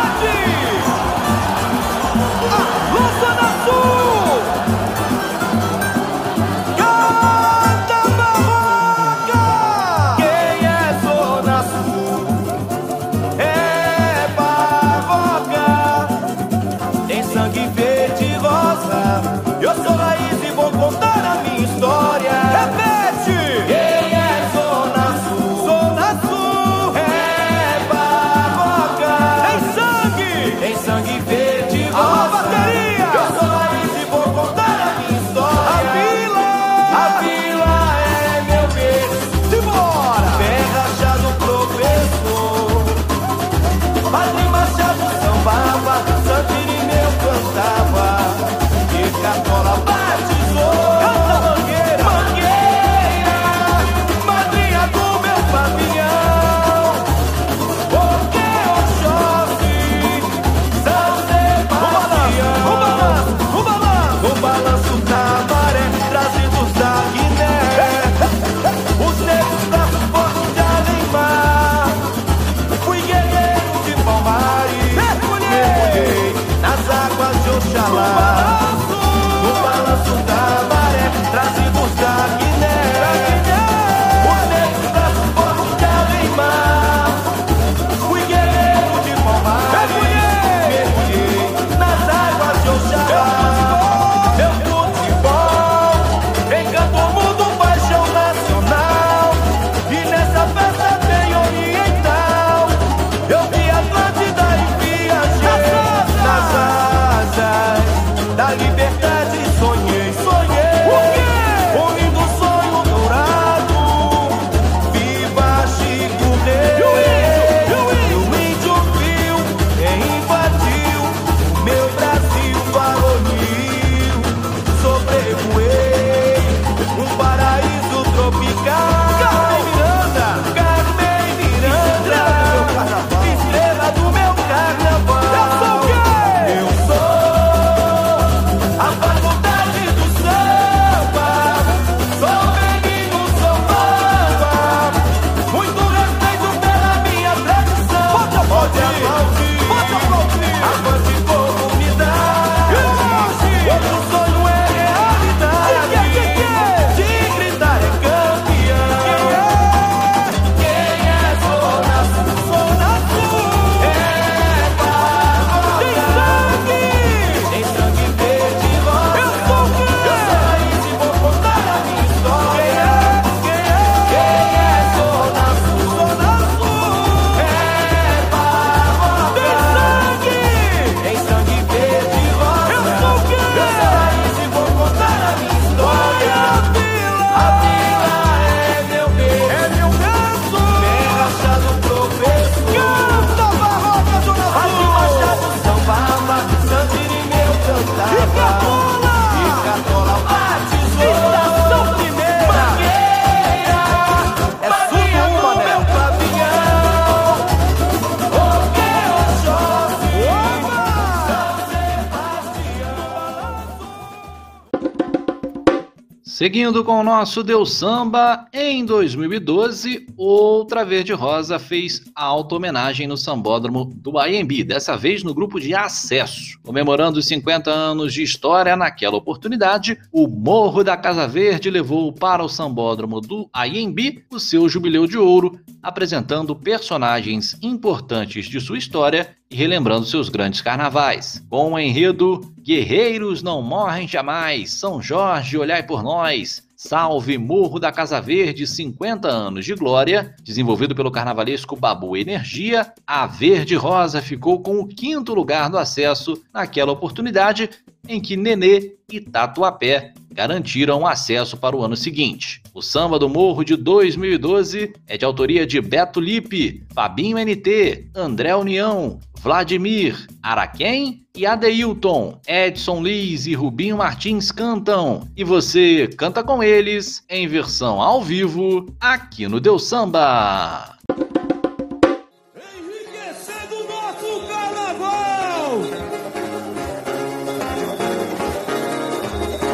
Seguindo com o nosso Deus Samba, em 2012, outra Verde Rosa fez auto-homenagem no Sambódromo do AMB, dessa vez no grupo de acesso. Comemorando os 50 anos de história, naquela oportunidade, o Morro da Casa Verde levou para o Sambódromo do AMB o seu jubileu de ouro, apresentando personagens importantes de sua história relembrando seus grandes carnavais. Com o enredo Guerreiros não morrem jamais, São Jorge, olhai por nós, Salve Morro da Casa Verde, 50 anos de glória, desenvolvido pelo carnavalesco Babu Energia, a Verde Rosa ficou com o quinto lugar do acesso naquela oportunidade, em que Nenê e Tatuapé garantiram acesso para o ano seguinte. O Samba do Morro de 2012 é de autoria de Beto Lipe, Fabinho NT, André União, Vladimir, Araquém e Adeilton. Edson Liz e Rubinho Martins cantam e você canta com eles em versão ao vivo aqui no Deus Samba.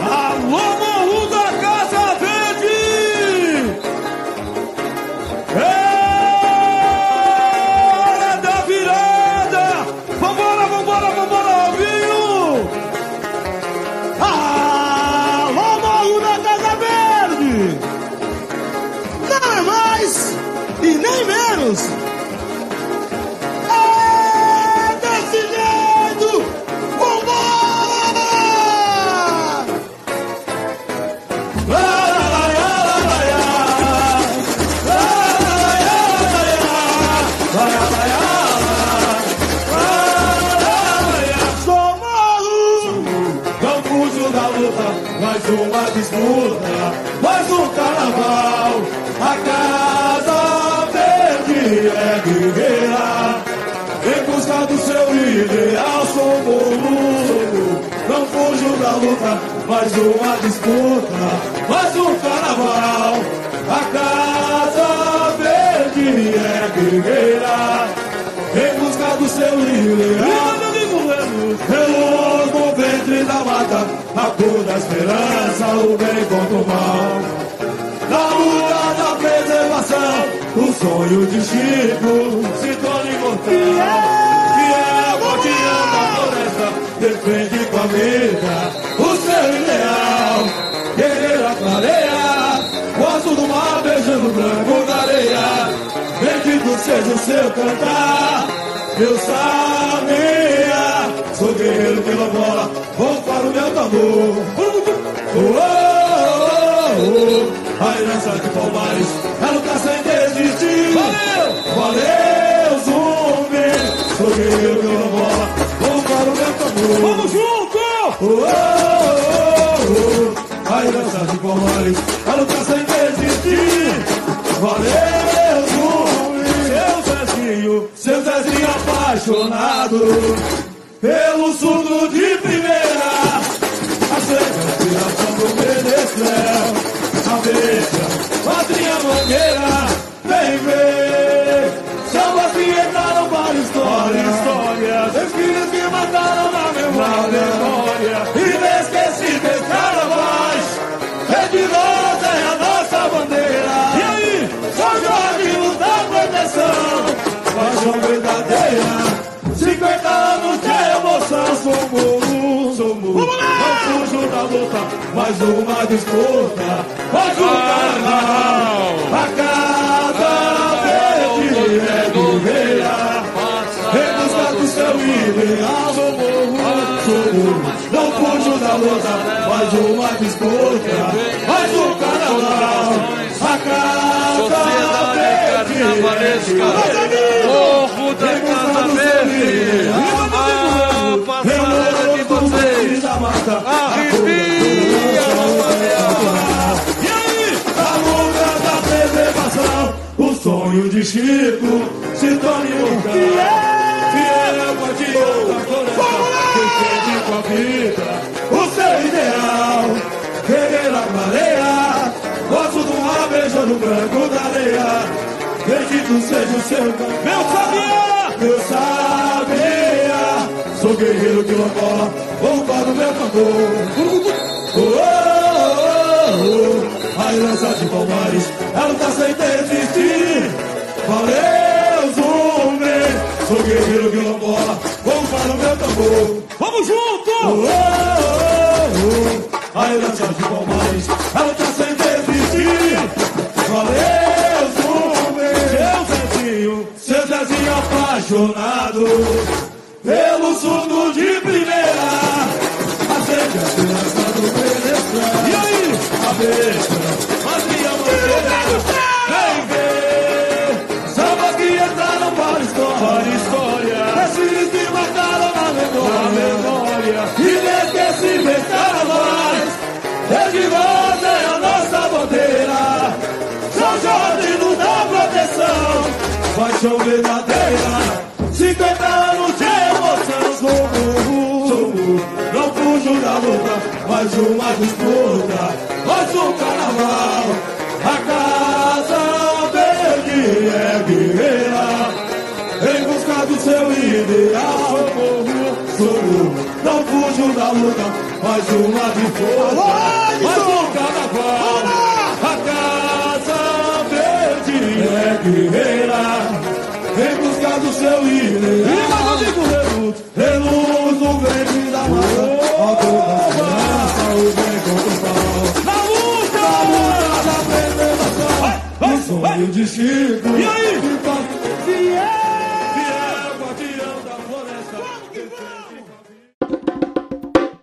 Alô, é guerreira. Em busca do seu ideal, sou morro. Não fujo da luta, mais uma disputa, mais um carnaval. A casa verde é guerreira. Em busca do seu ideal, reluz no ventre da mata, a cor da esperança, o bem contra o mal. Na luta da preservação, o sonho de Chico se torna imortal. Fiel guardião da floresta, defende com a vida o seu ideal. Guerreira clareia, gosto do mar beijando o branco da areia. Bendito seja o seu cantar, eu sabia. Sou guerreiro pela bola, vou para o meu tambor. A herança de Palmares é lutar sem desistir. Valeu! Valeu, zumbi! Sou guerreiro pela bola, vou para o meu tambor. Vamos junto! Oh, oh, oh. A herança de Palmares é lutar sem desistir. Valeu, zumbi! Seu Zezinho, seu Zezinho apaixonado pelo surdo de primeira. A beija, madrinha mangueira, vem ver. Sambas que entraram para história. Histórias, desfiles que mataram na memória. Inesquecíveis carnavais. É de nós, é a nossa bandeira. E aí? São Jorge nos dá proteção. Paixão verdadeira. Mais uma disputa, mais um carnaval. A cada verde é guerreira, em busca do seu ideal, sou morro, sou morro. Não fujo da luta, mais uma disputa, mais um carnaval. A cada verde é. Morro da Casa Verde. A passada de vocês. Arrepia, o sonho de Chico se torna imortal. Fiel guardião da floresta, defende com a vida o seu ideal. Guerreira clareia, gosto do mar beijando o branco da areia. Bendito seja o seu. Meu sabia, meu sabia. Sou guerreiro que lambola, vou para o meu tambor. A herança de Palmares, ela tá sem desistir. Valeu, zumbi. Sou guerreiro que lambola, vou para o meu tambor. Vamos junto! Oh, oh, oh. A herança de Palmares, ela paixão verdadeira. 50 anos de emoção, sou burro, sou burro. Não fujo da luta, mais uma disputa, mais um carnaval. A casa verde é guerreira, em busca do seu ideal. Sou burro, sou burro. Não fujo da luta, mais uma disputa, mais um carnaval. A casa verde é guerreira seu ideal. E mais amigo reluz, reluz no verde da mata, a toda esperança, o bem contra o mal. Na luta, na luta da preservação, no sonho de Chico.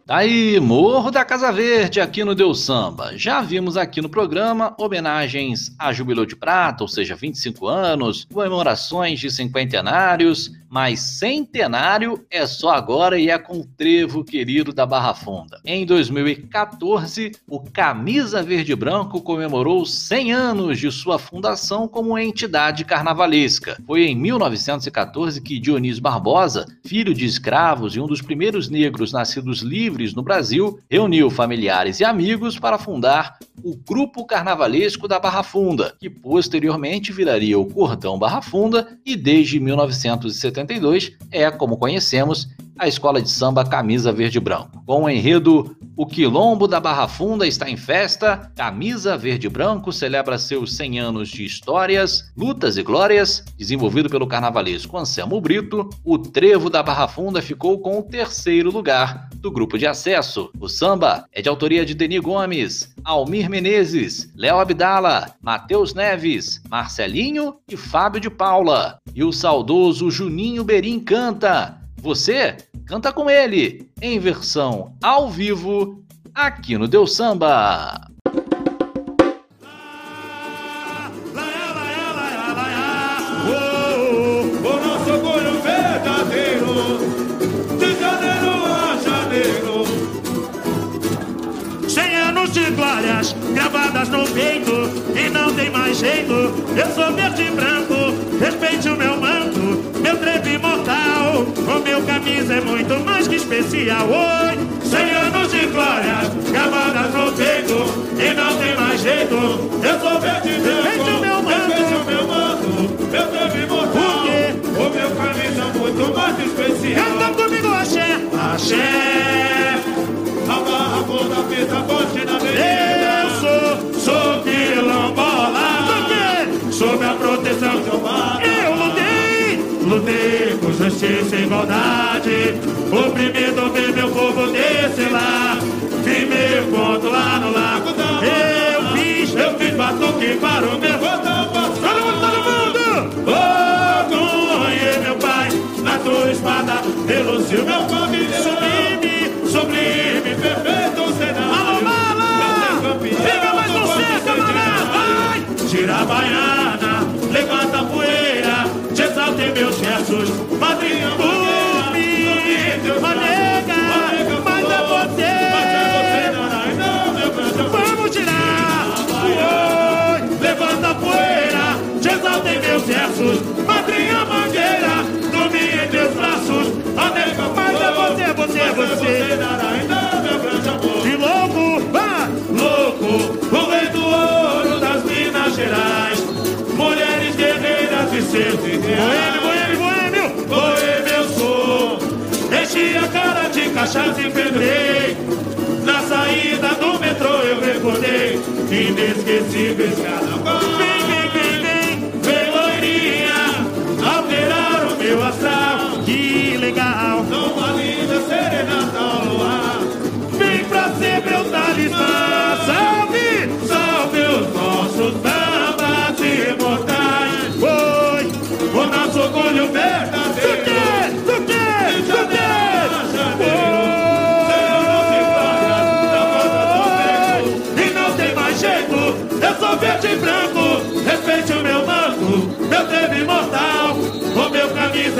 Aí, Morro da Casa Verde, aqui no Deus Samba. Já vimos aqui no programa homenagens a Jubileu de Prata, ou seja, 25 anos, comemorações de cinquentenários, mas centenário é só agora e é com o trevo querido da Barra Funda. Em 2014, o Camisa Verde Branco comemorou 100 anos de sua fundação como entidade carnavalesca. Foi em 1914 que Dionísio Barbosa, filho de escravos e um dos primeiros negros nascidos livres no Brasil, reuniu familiares e amigos para fundar o Grupo Carnavalesco da Barra Funda, que posteriormente viraria o Cordão Barra Funda e desde 1972 é, como conhecemos, a escola de samba Camisa Verde Branco. Com o enredo O Quilombo da Barra Funda está em festa, Camisa Verde Branco celebra seus 100 anos de histórias, lutas e glórias, desenvolvido pelo carnavalesco Anselmo Brito, o Trevo da Barra Funda ficou com o terceiro lugar do grupo de acesso. O samba é de autoria de Deni Gomes, Almir Menezes, Léo Abdala, Matheus Neves, Marcelinho e Fábio de Paula. E o saudoso Juninho Berim canta. Você canta com ele, em versão ao vivo, aqui no Deus Samba. Glórias gravadas no peito e não tem mais jeito. Eu sou verde e branco, respeite o meu manto, meu trevo imortal. O meu camisa é muito mais que especial. Oi, cem anos de glórias gravadas no peito e não tem mais jeito. Eu sou verde e branco, respeite o meu manto. Respeite o meu manto, meu tempo imortal. O meu camisa é muito mais especial. Canta comigo, axé, axé. A barra toda fita forte na avenida. Sou, quilombola. Sob a proteção de Omar. Eu lutei, lutei por justiça e igualdade. Oprimido ver meu povo desse lá. Vi meu ponto lá no lago Eu fiz, eu fiz batuque para o meu Todo mundo, todo mundo! Oh, meu pai na tua espada. Elogiou meu família. Baiana, levanta a poeira, te exaltem meus versos, madrinha por seus ideais. Boêmio, boêmio, boêmio! Boêmio eu sou. Enchi a cara de cachaça e febrei. Na saída do metrô eu recordei. Inesquecíveis carnaval.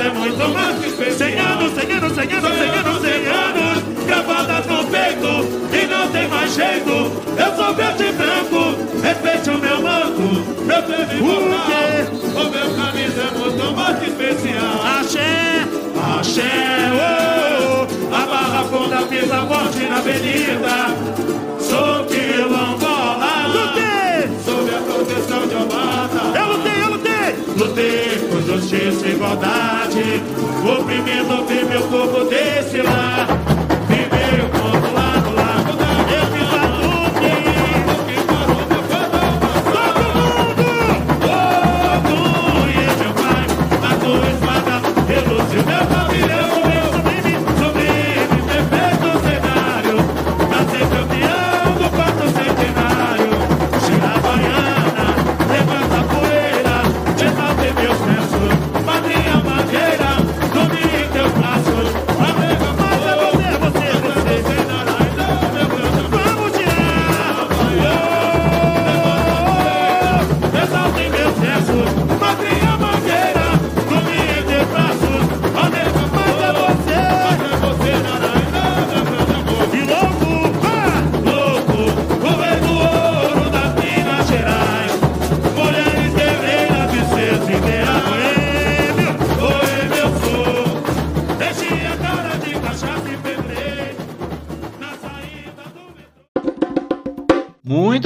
é muito mais que especial. Cem anos, cem anos, cem anos, cem anos, cem anos, gravadas no peito e não tem mais jeito. Eu sou verde e branco, respeite o meu manto, meu teve vocal. O meu camisa é muito mais que especial. Axé, axé, oh, a barra funda pisa forte na avenida. Sou quilombola, lutei, sob a proteção de Obata. Eu lutei, eu lutei, lutei justiça e igualdade. Oprimido vi meu povo desse lar.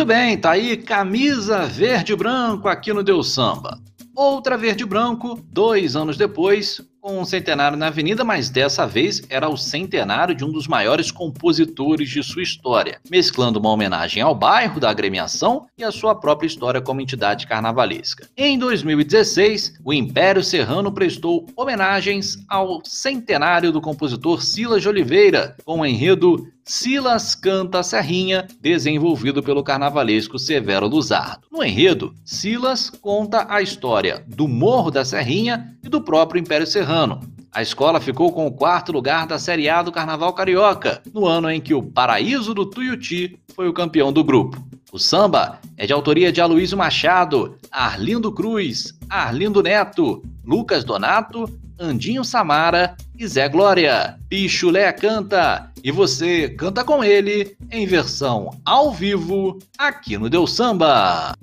Muito bem, tá aí camisa verde branco aqui no Deus Samba. Outra verde branco, dois anos depois, com um centenário na Avenida, mas dessa vez era o centenário de um dos maiores compositores de sua história, mesclando uma homenagem ao bairro da agremiação e a sua própria história como entidade carnavalesca. Em 2016, o Império Serrano prestou homenagens ao centenário do compositor Silas de Oliveira, com o enredo Silas Canta Serrinha, desenvolvido pelo carnavalesco Severo Luzardo. No enredo, Silas conta a história do Morro da Serrinha e do próprio Império Serrano. A escola ficou com o quarto lugar da Série A do Carnaval Carioca, no ano em que o Paraíso do Tuiuti foi o campeão do grupo. O samba é de autoria de Aloysio Machado, Arlindo Cruz, Arlindo Neto, Lucas Donato, Andinho Samara e Zé Glória. Pichulé canta e você canta com ele em versão ao vivo aqui no Deu Samba.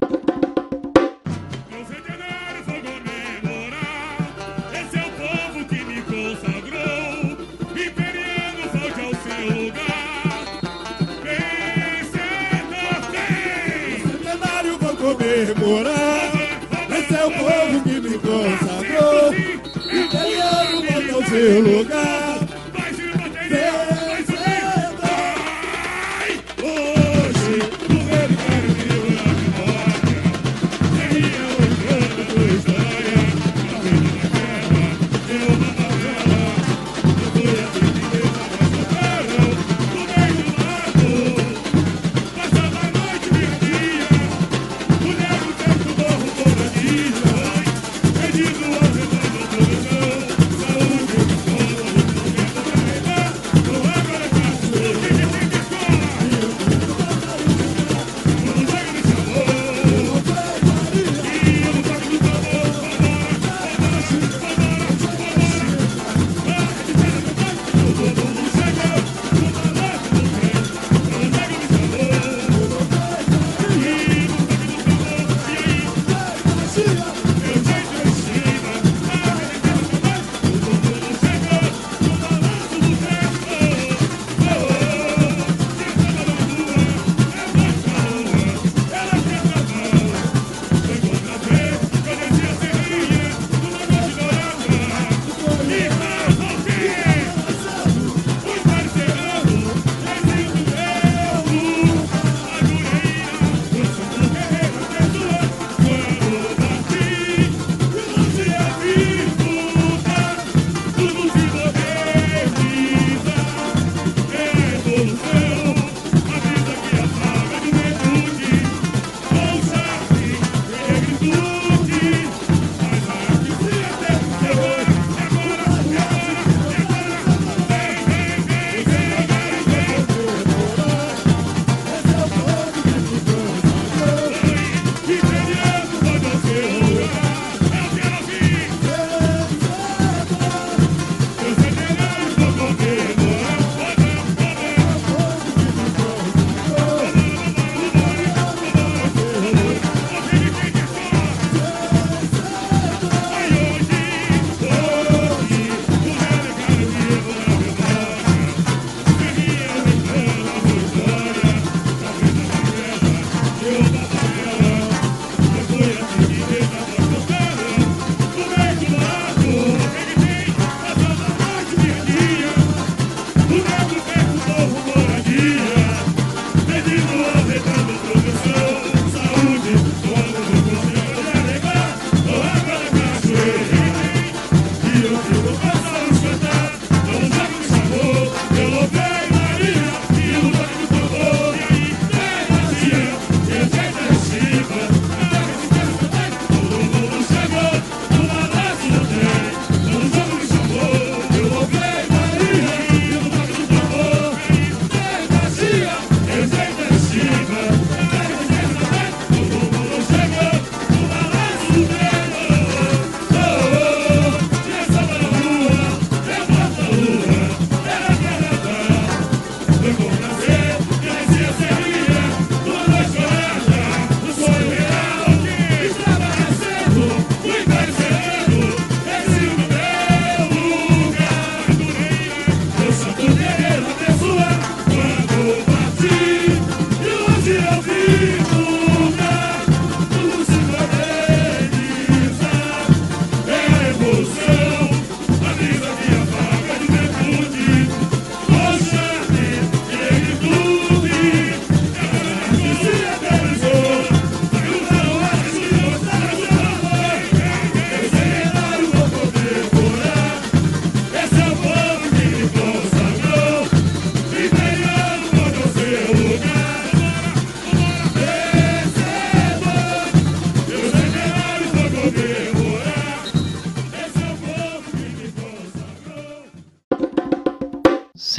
Comemorar. Seu lugar.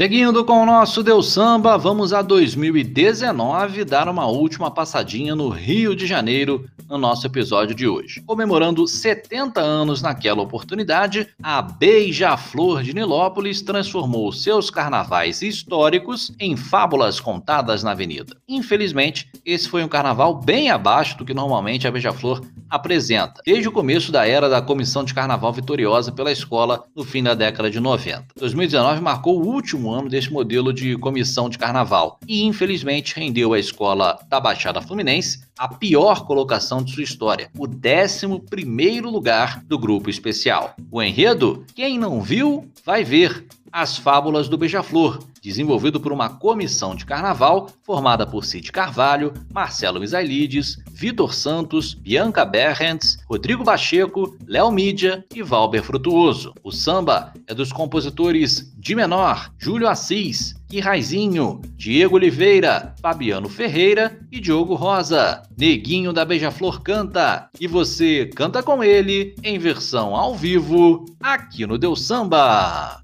Seguindo com o nosso Deus Samba, vamos a 2019 dar uma última passadinha no Rio de Janeiro no nosso episódio de hoje. Comemorando 70 anos naquela oportunidade, a Beija-Flor de Nilópolis transformou seus carnavais históricos em fábulas contadas na avenida. Infelizmente, esse foi um carnaval bem abaixo do que normalmente a Beija-Flor apresenta, desde o começo da era da Comissão de Carnaval vitoriosa pela escola no fim da década de 90. 2019 marcou o último ano deste modelo de comissão de carnaval e, infelizmente, rendeu à escola da Baixada Fluminense a pior colocação de sua história, o 11 lugar do grupo especial. O enredo? Quem não viu, vai ver. As Fábulas do Beija-Flor, desenvolvido por uma comissão de carnaval formada por Cid Carvalho, Marcelo Misailides, Vitor Santos, Bianca Berrents, Rodrigo Pacheco, Léo Mídia e Valber Frutuoso. O samba é dos compositores de Menor, Júlio Assis, e Raizinho, Diego Oliveira, Fabiano Ferreira e Diogo Rosa. Neguinho da Beija-Flor canta e você canta com ele em versão ao vivo aqui no Deus Samba.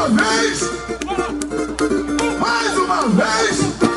Uma vez! Mais uma vez!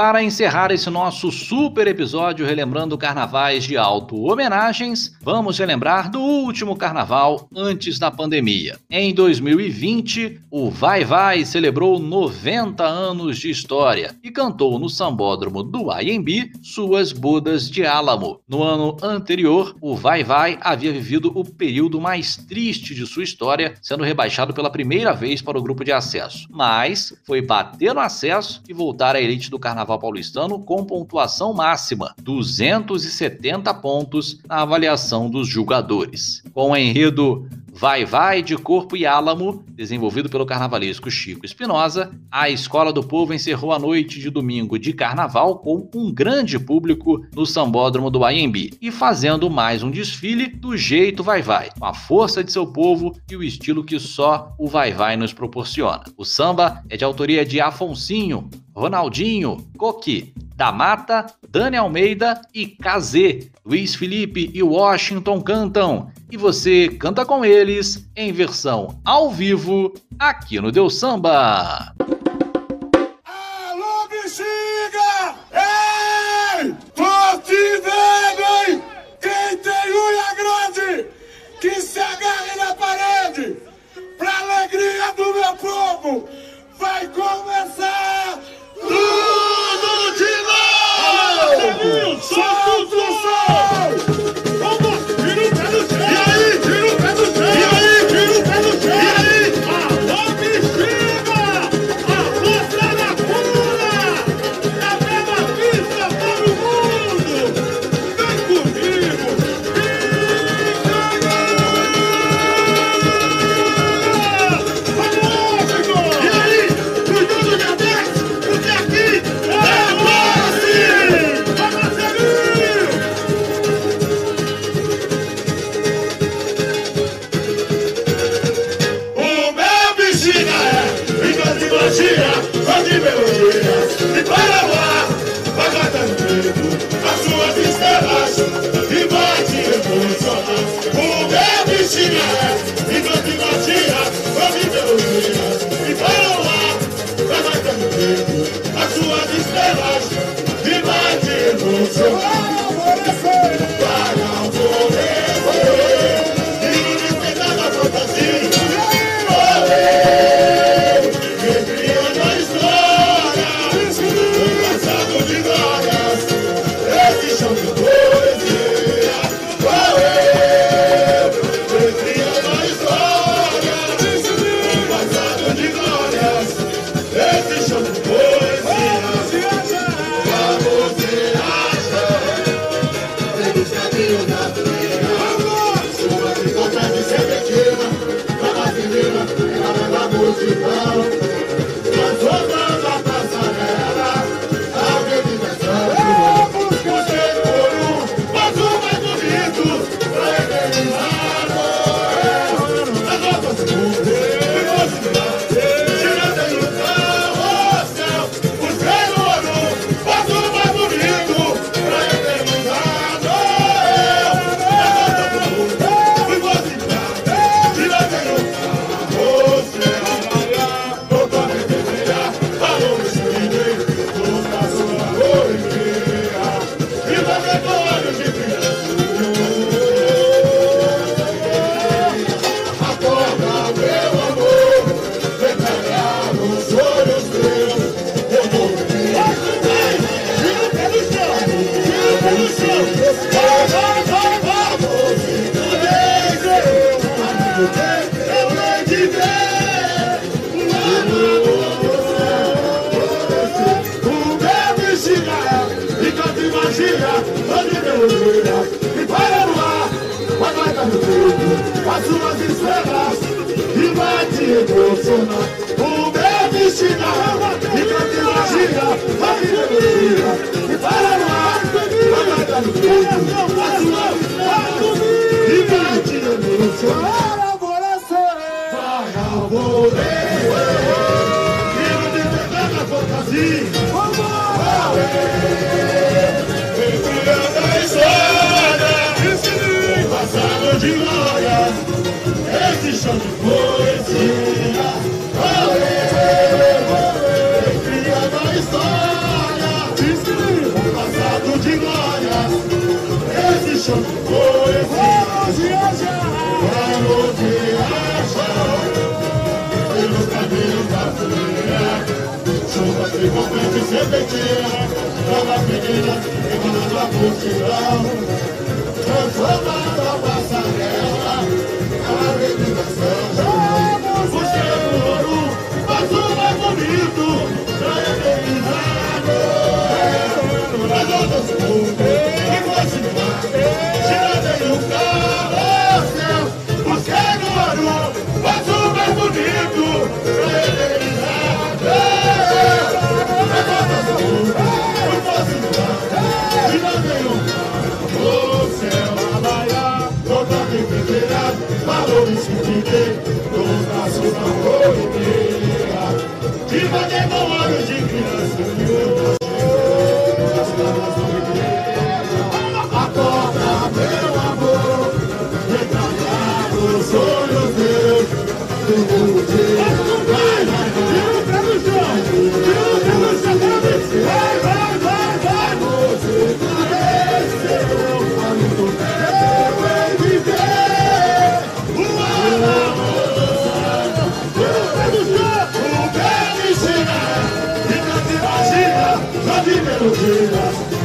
Para encerrar esse nosso super episódio relembrando carnavais de auto-homenagens, vamos relembrar do último carnaval antes da pandemia. Em 2020, o Vai Vai celebrou 90 anos de história e cantou no sambódromo do IMB suas bodas de álamo. No ano anterior, o Vai Vai havia vivido o período mais triste de sua história, sendo rebaixado pela primeira vez para o grupo de acesso. Mas foi bater no acesso e voltar à elite do Carnaval Paulistano com pontuação máxima, 270 pontos na avaliação dos julgadores. Com o enredo Vai Vai de Corpo e Álamo, desenvolvido pelo carnavalesco Chico Espinosa, a Escola do Povo encerrou a noite de domingo de carnaval com um grande público no sambódromo do AMB e fazendo mais um desfile do jeito Vai Vai, com a força de seu povo e o estilo que só o Vai Vai nos proporciona. O samba é de autoria de Afonsinho, Ronaldinho, Coqui, da Mata, Dani Almeida e Kazê. Luiz Felipe e Washington cantam e você canta com eles em versão ao vivo aqui no Deus Samba. Alô, bexiga! Ei! Tô te vendo, hein? Quem tem unha grande, que se agarre na parede, pra alegria do meu povo, vai começar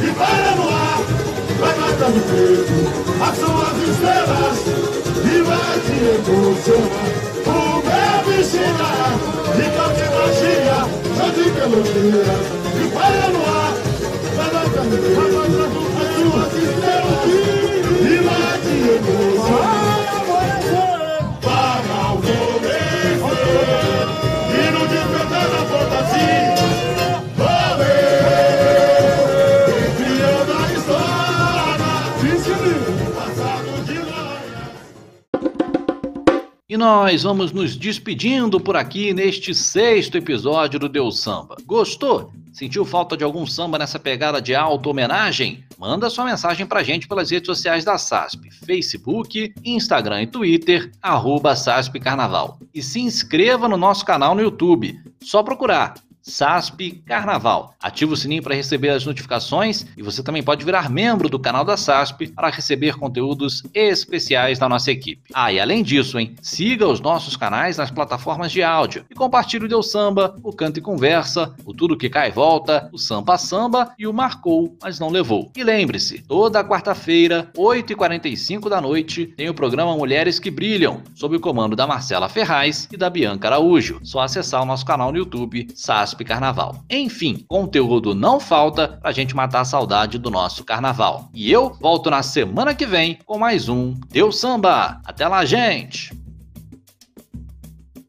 e para no ar, vai matando o peito, as suas estrelas, e vai te emocionar. De. E para no ar, vai matando o peito, as suas estrelas, e vai nós vamos nos despedindo por aqui neste sexto episódio do Deus Samba. Gostou? Sentiu falta de algum samba nessa pegada de auto-homenagem? Manda sua mensagem pra gente pelas redes sociais da SASP, Facebook, Instagram e Twitter, arroba SASP Carnaval. E se inscreva no nosso canal no YouTube. Só procurar SASP Carnaval. Ative o sininho para receber as notificações e você também pode virar membro do canal da SASP para receber conteúdos especiais da nossa equipe. Ah, e além disso, hein, siga os nossos canais nas plataformas de áudio e compartilhe o Deu Samba, o Canto e Conversa, o Tudo Que Cai e Volta, o Sampa Samba e o Marcou, mas não levou. E lembre-se, toda quarta-feira, 8h45 da noite, tem o programa Mulheres que Brilham, sob o comando da Marcela Ferraz e da Bianca Araújo. Só acessar o nosso canal no YouTube, SASP Carnaval. Enfim, conteúdo não falta pra gente matar a saudade do nosso carnaval. E eu volto na semana que vem com mais um Deu Samba. Até lá, gente!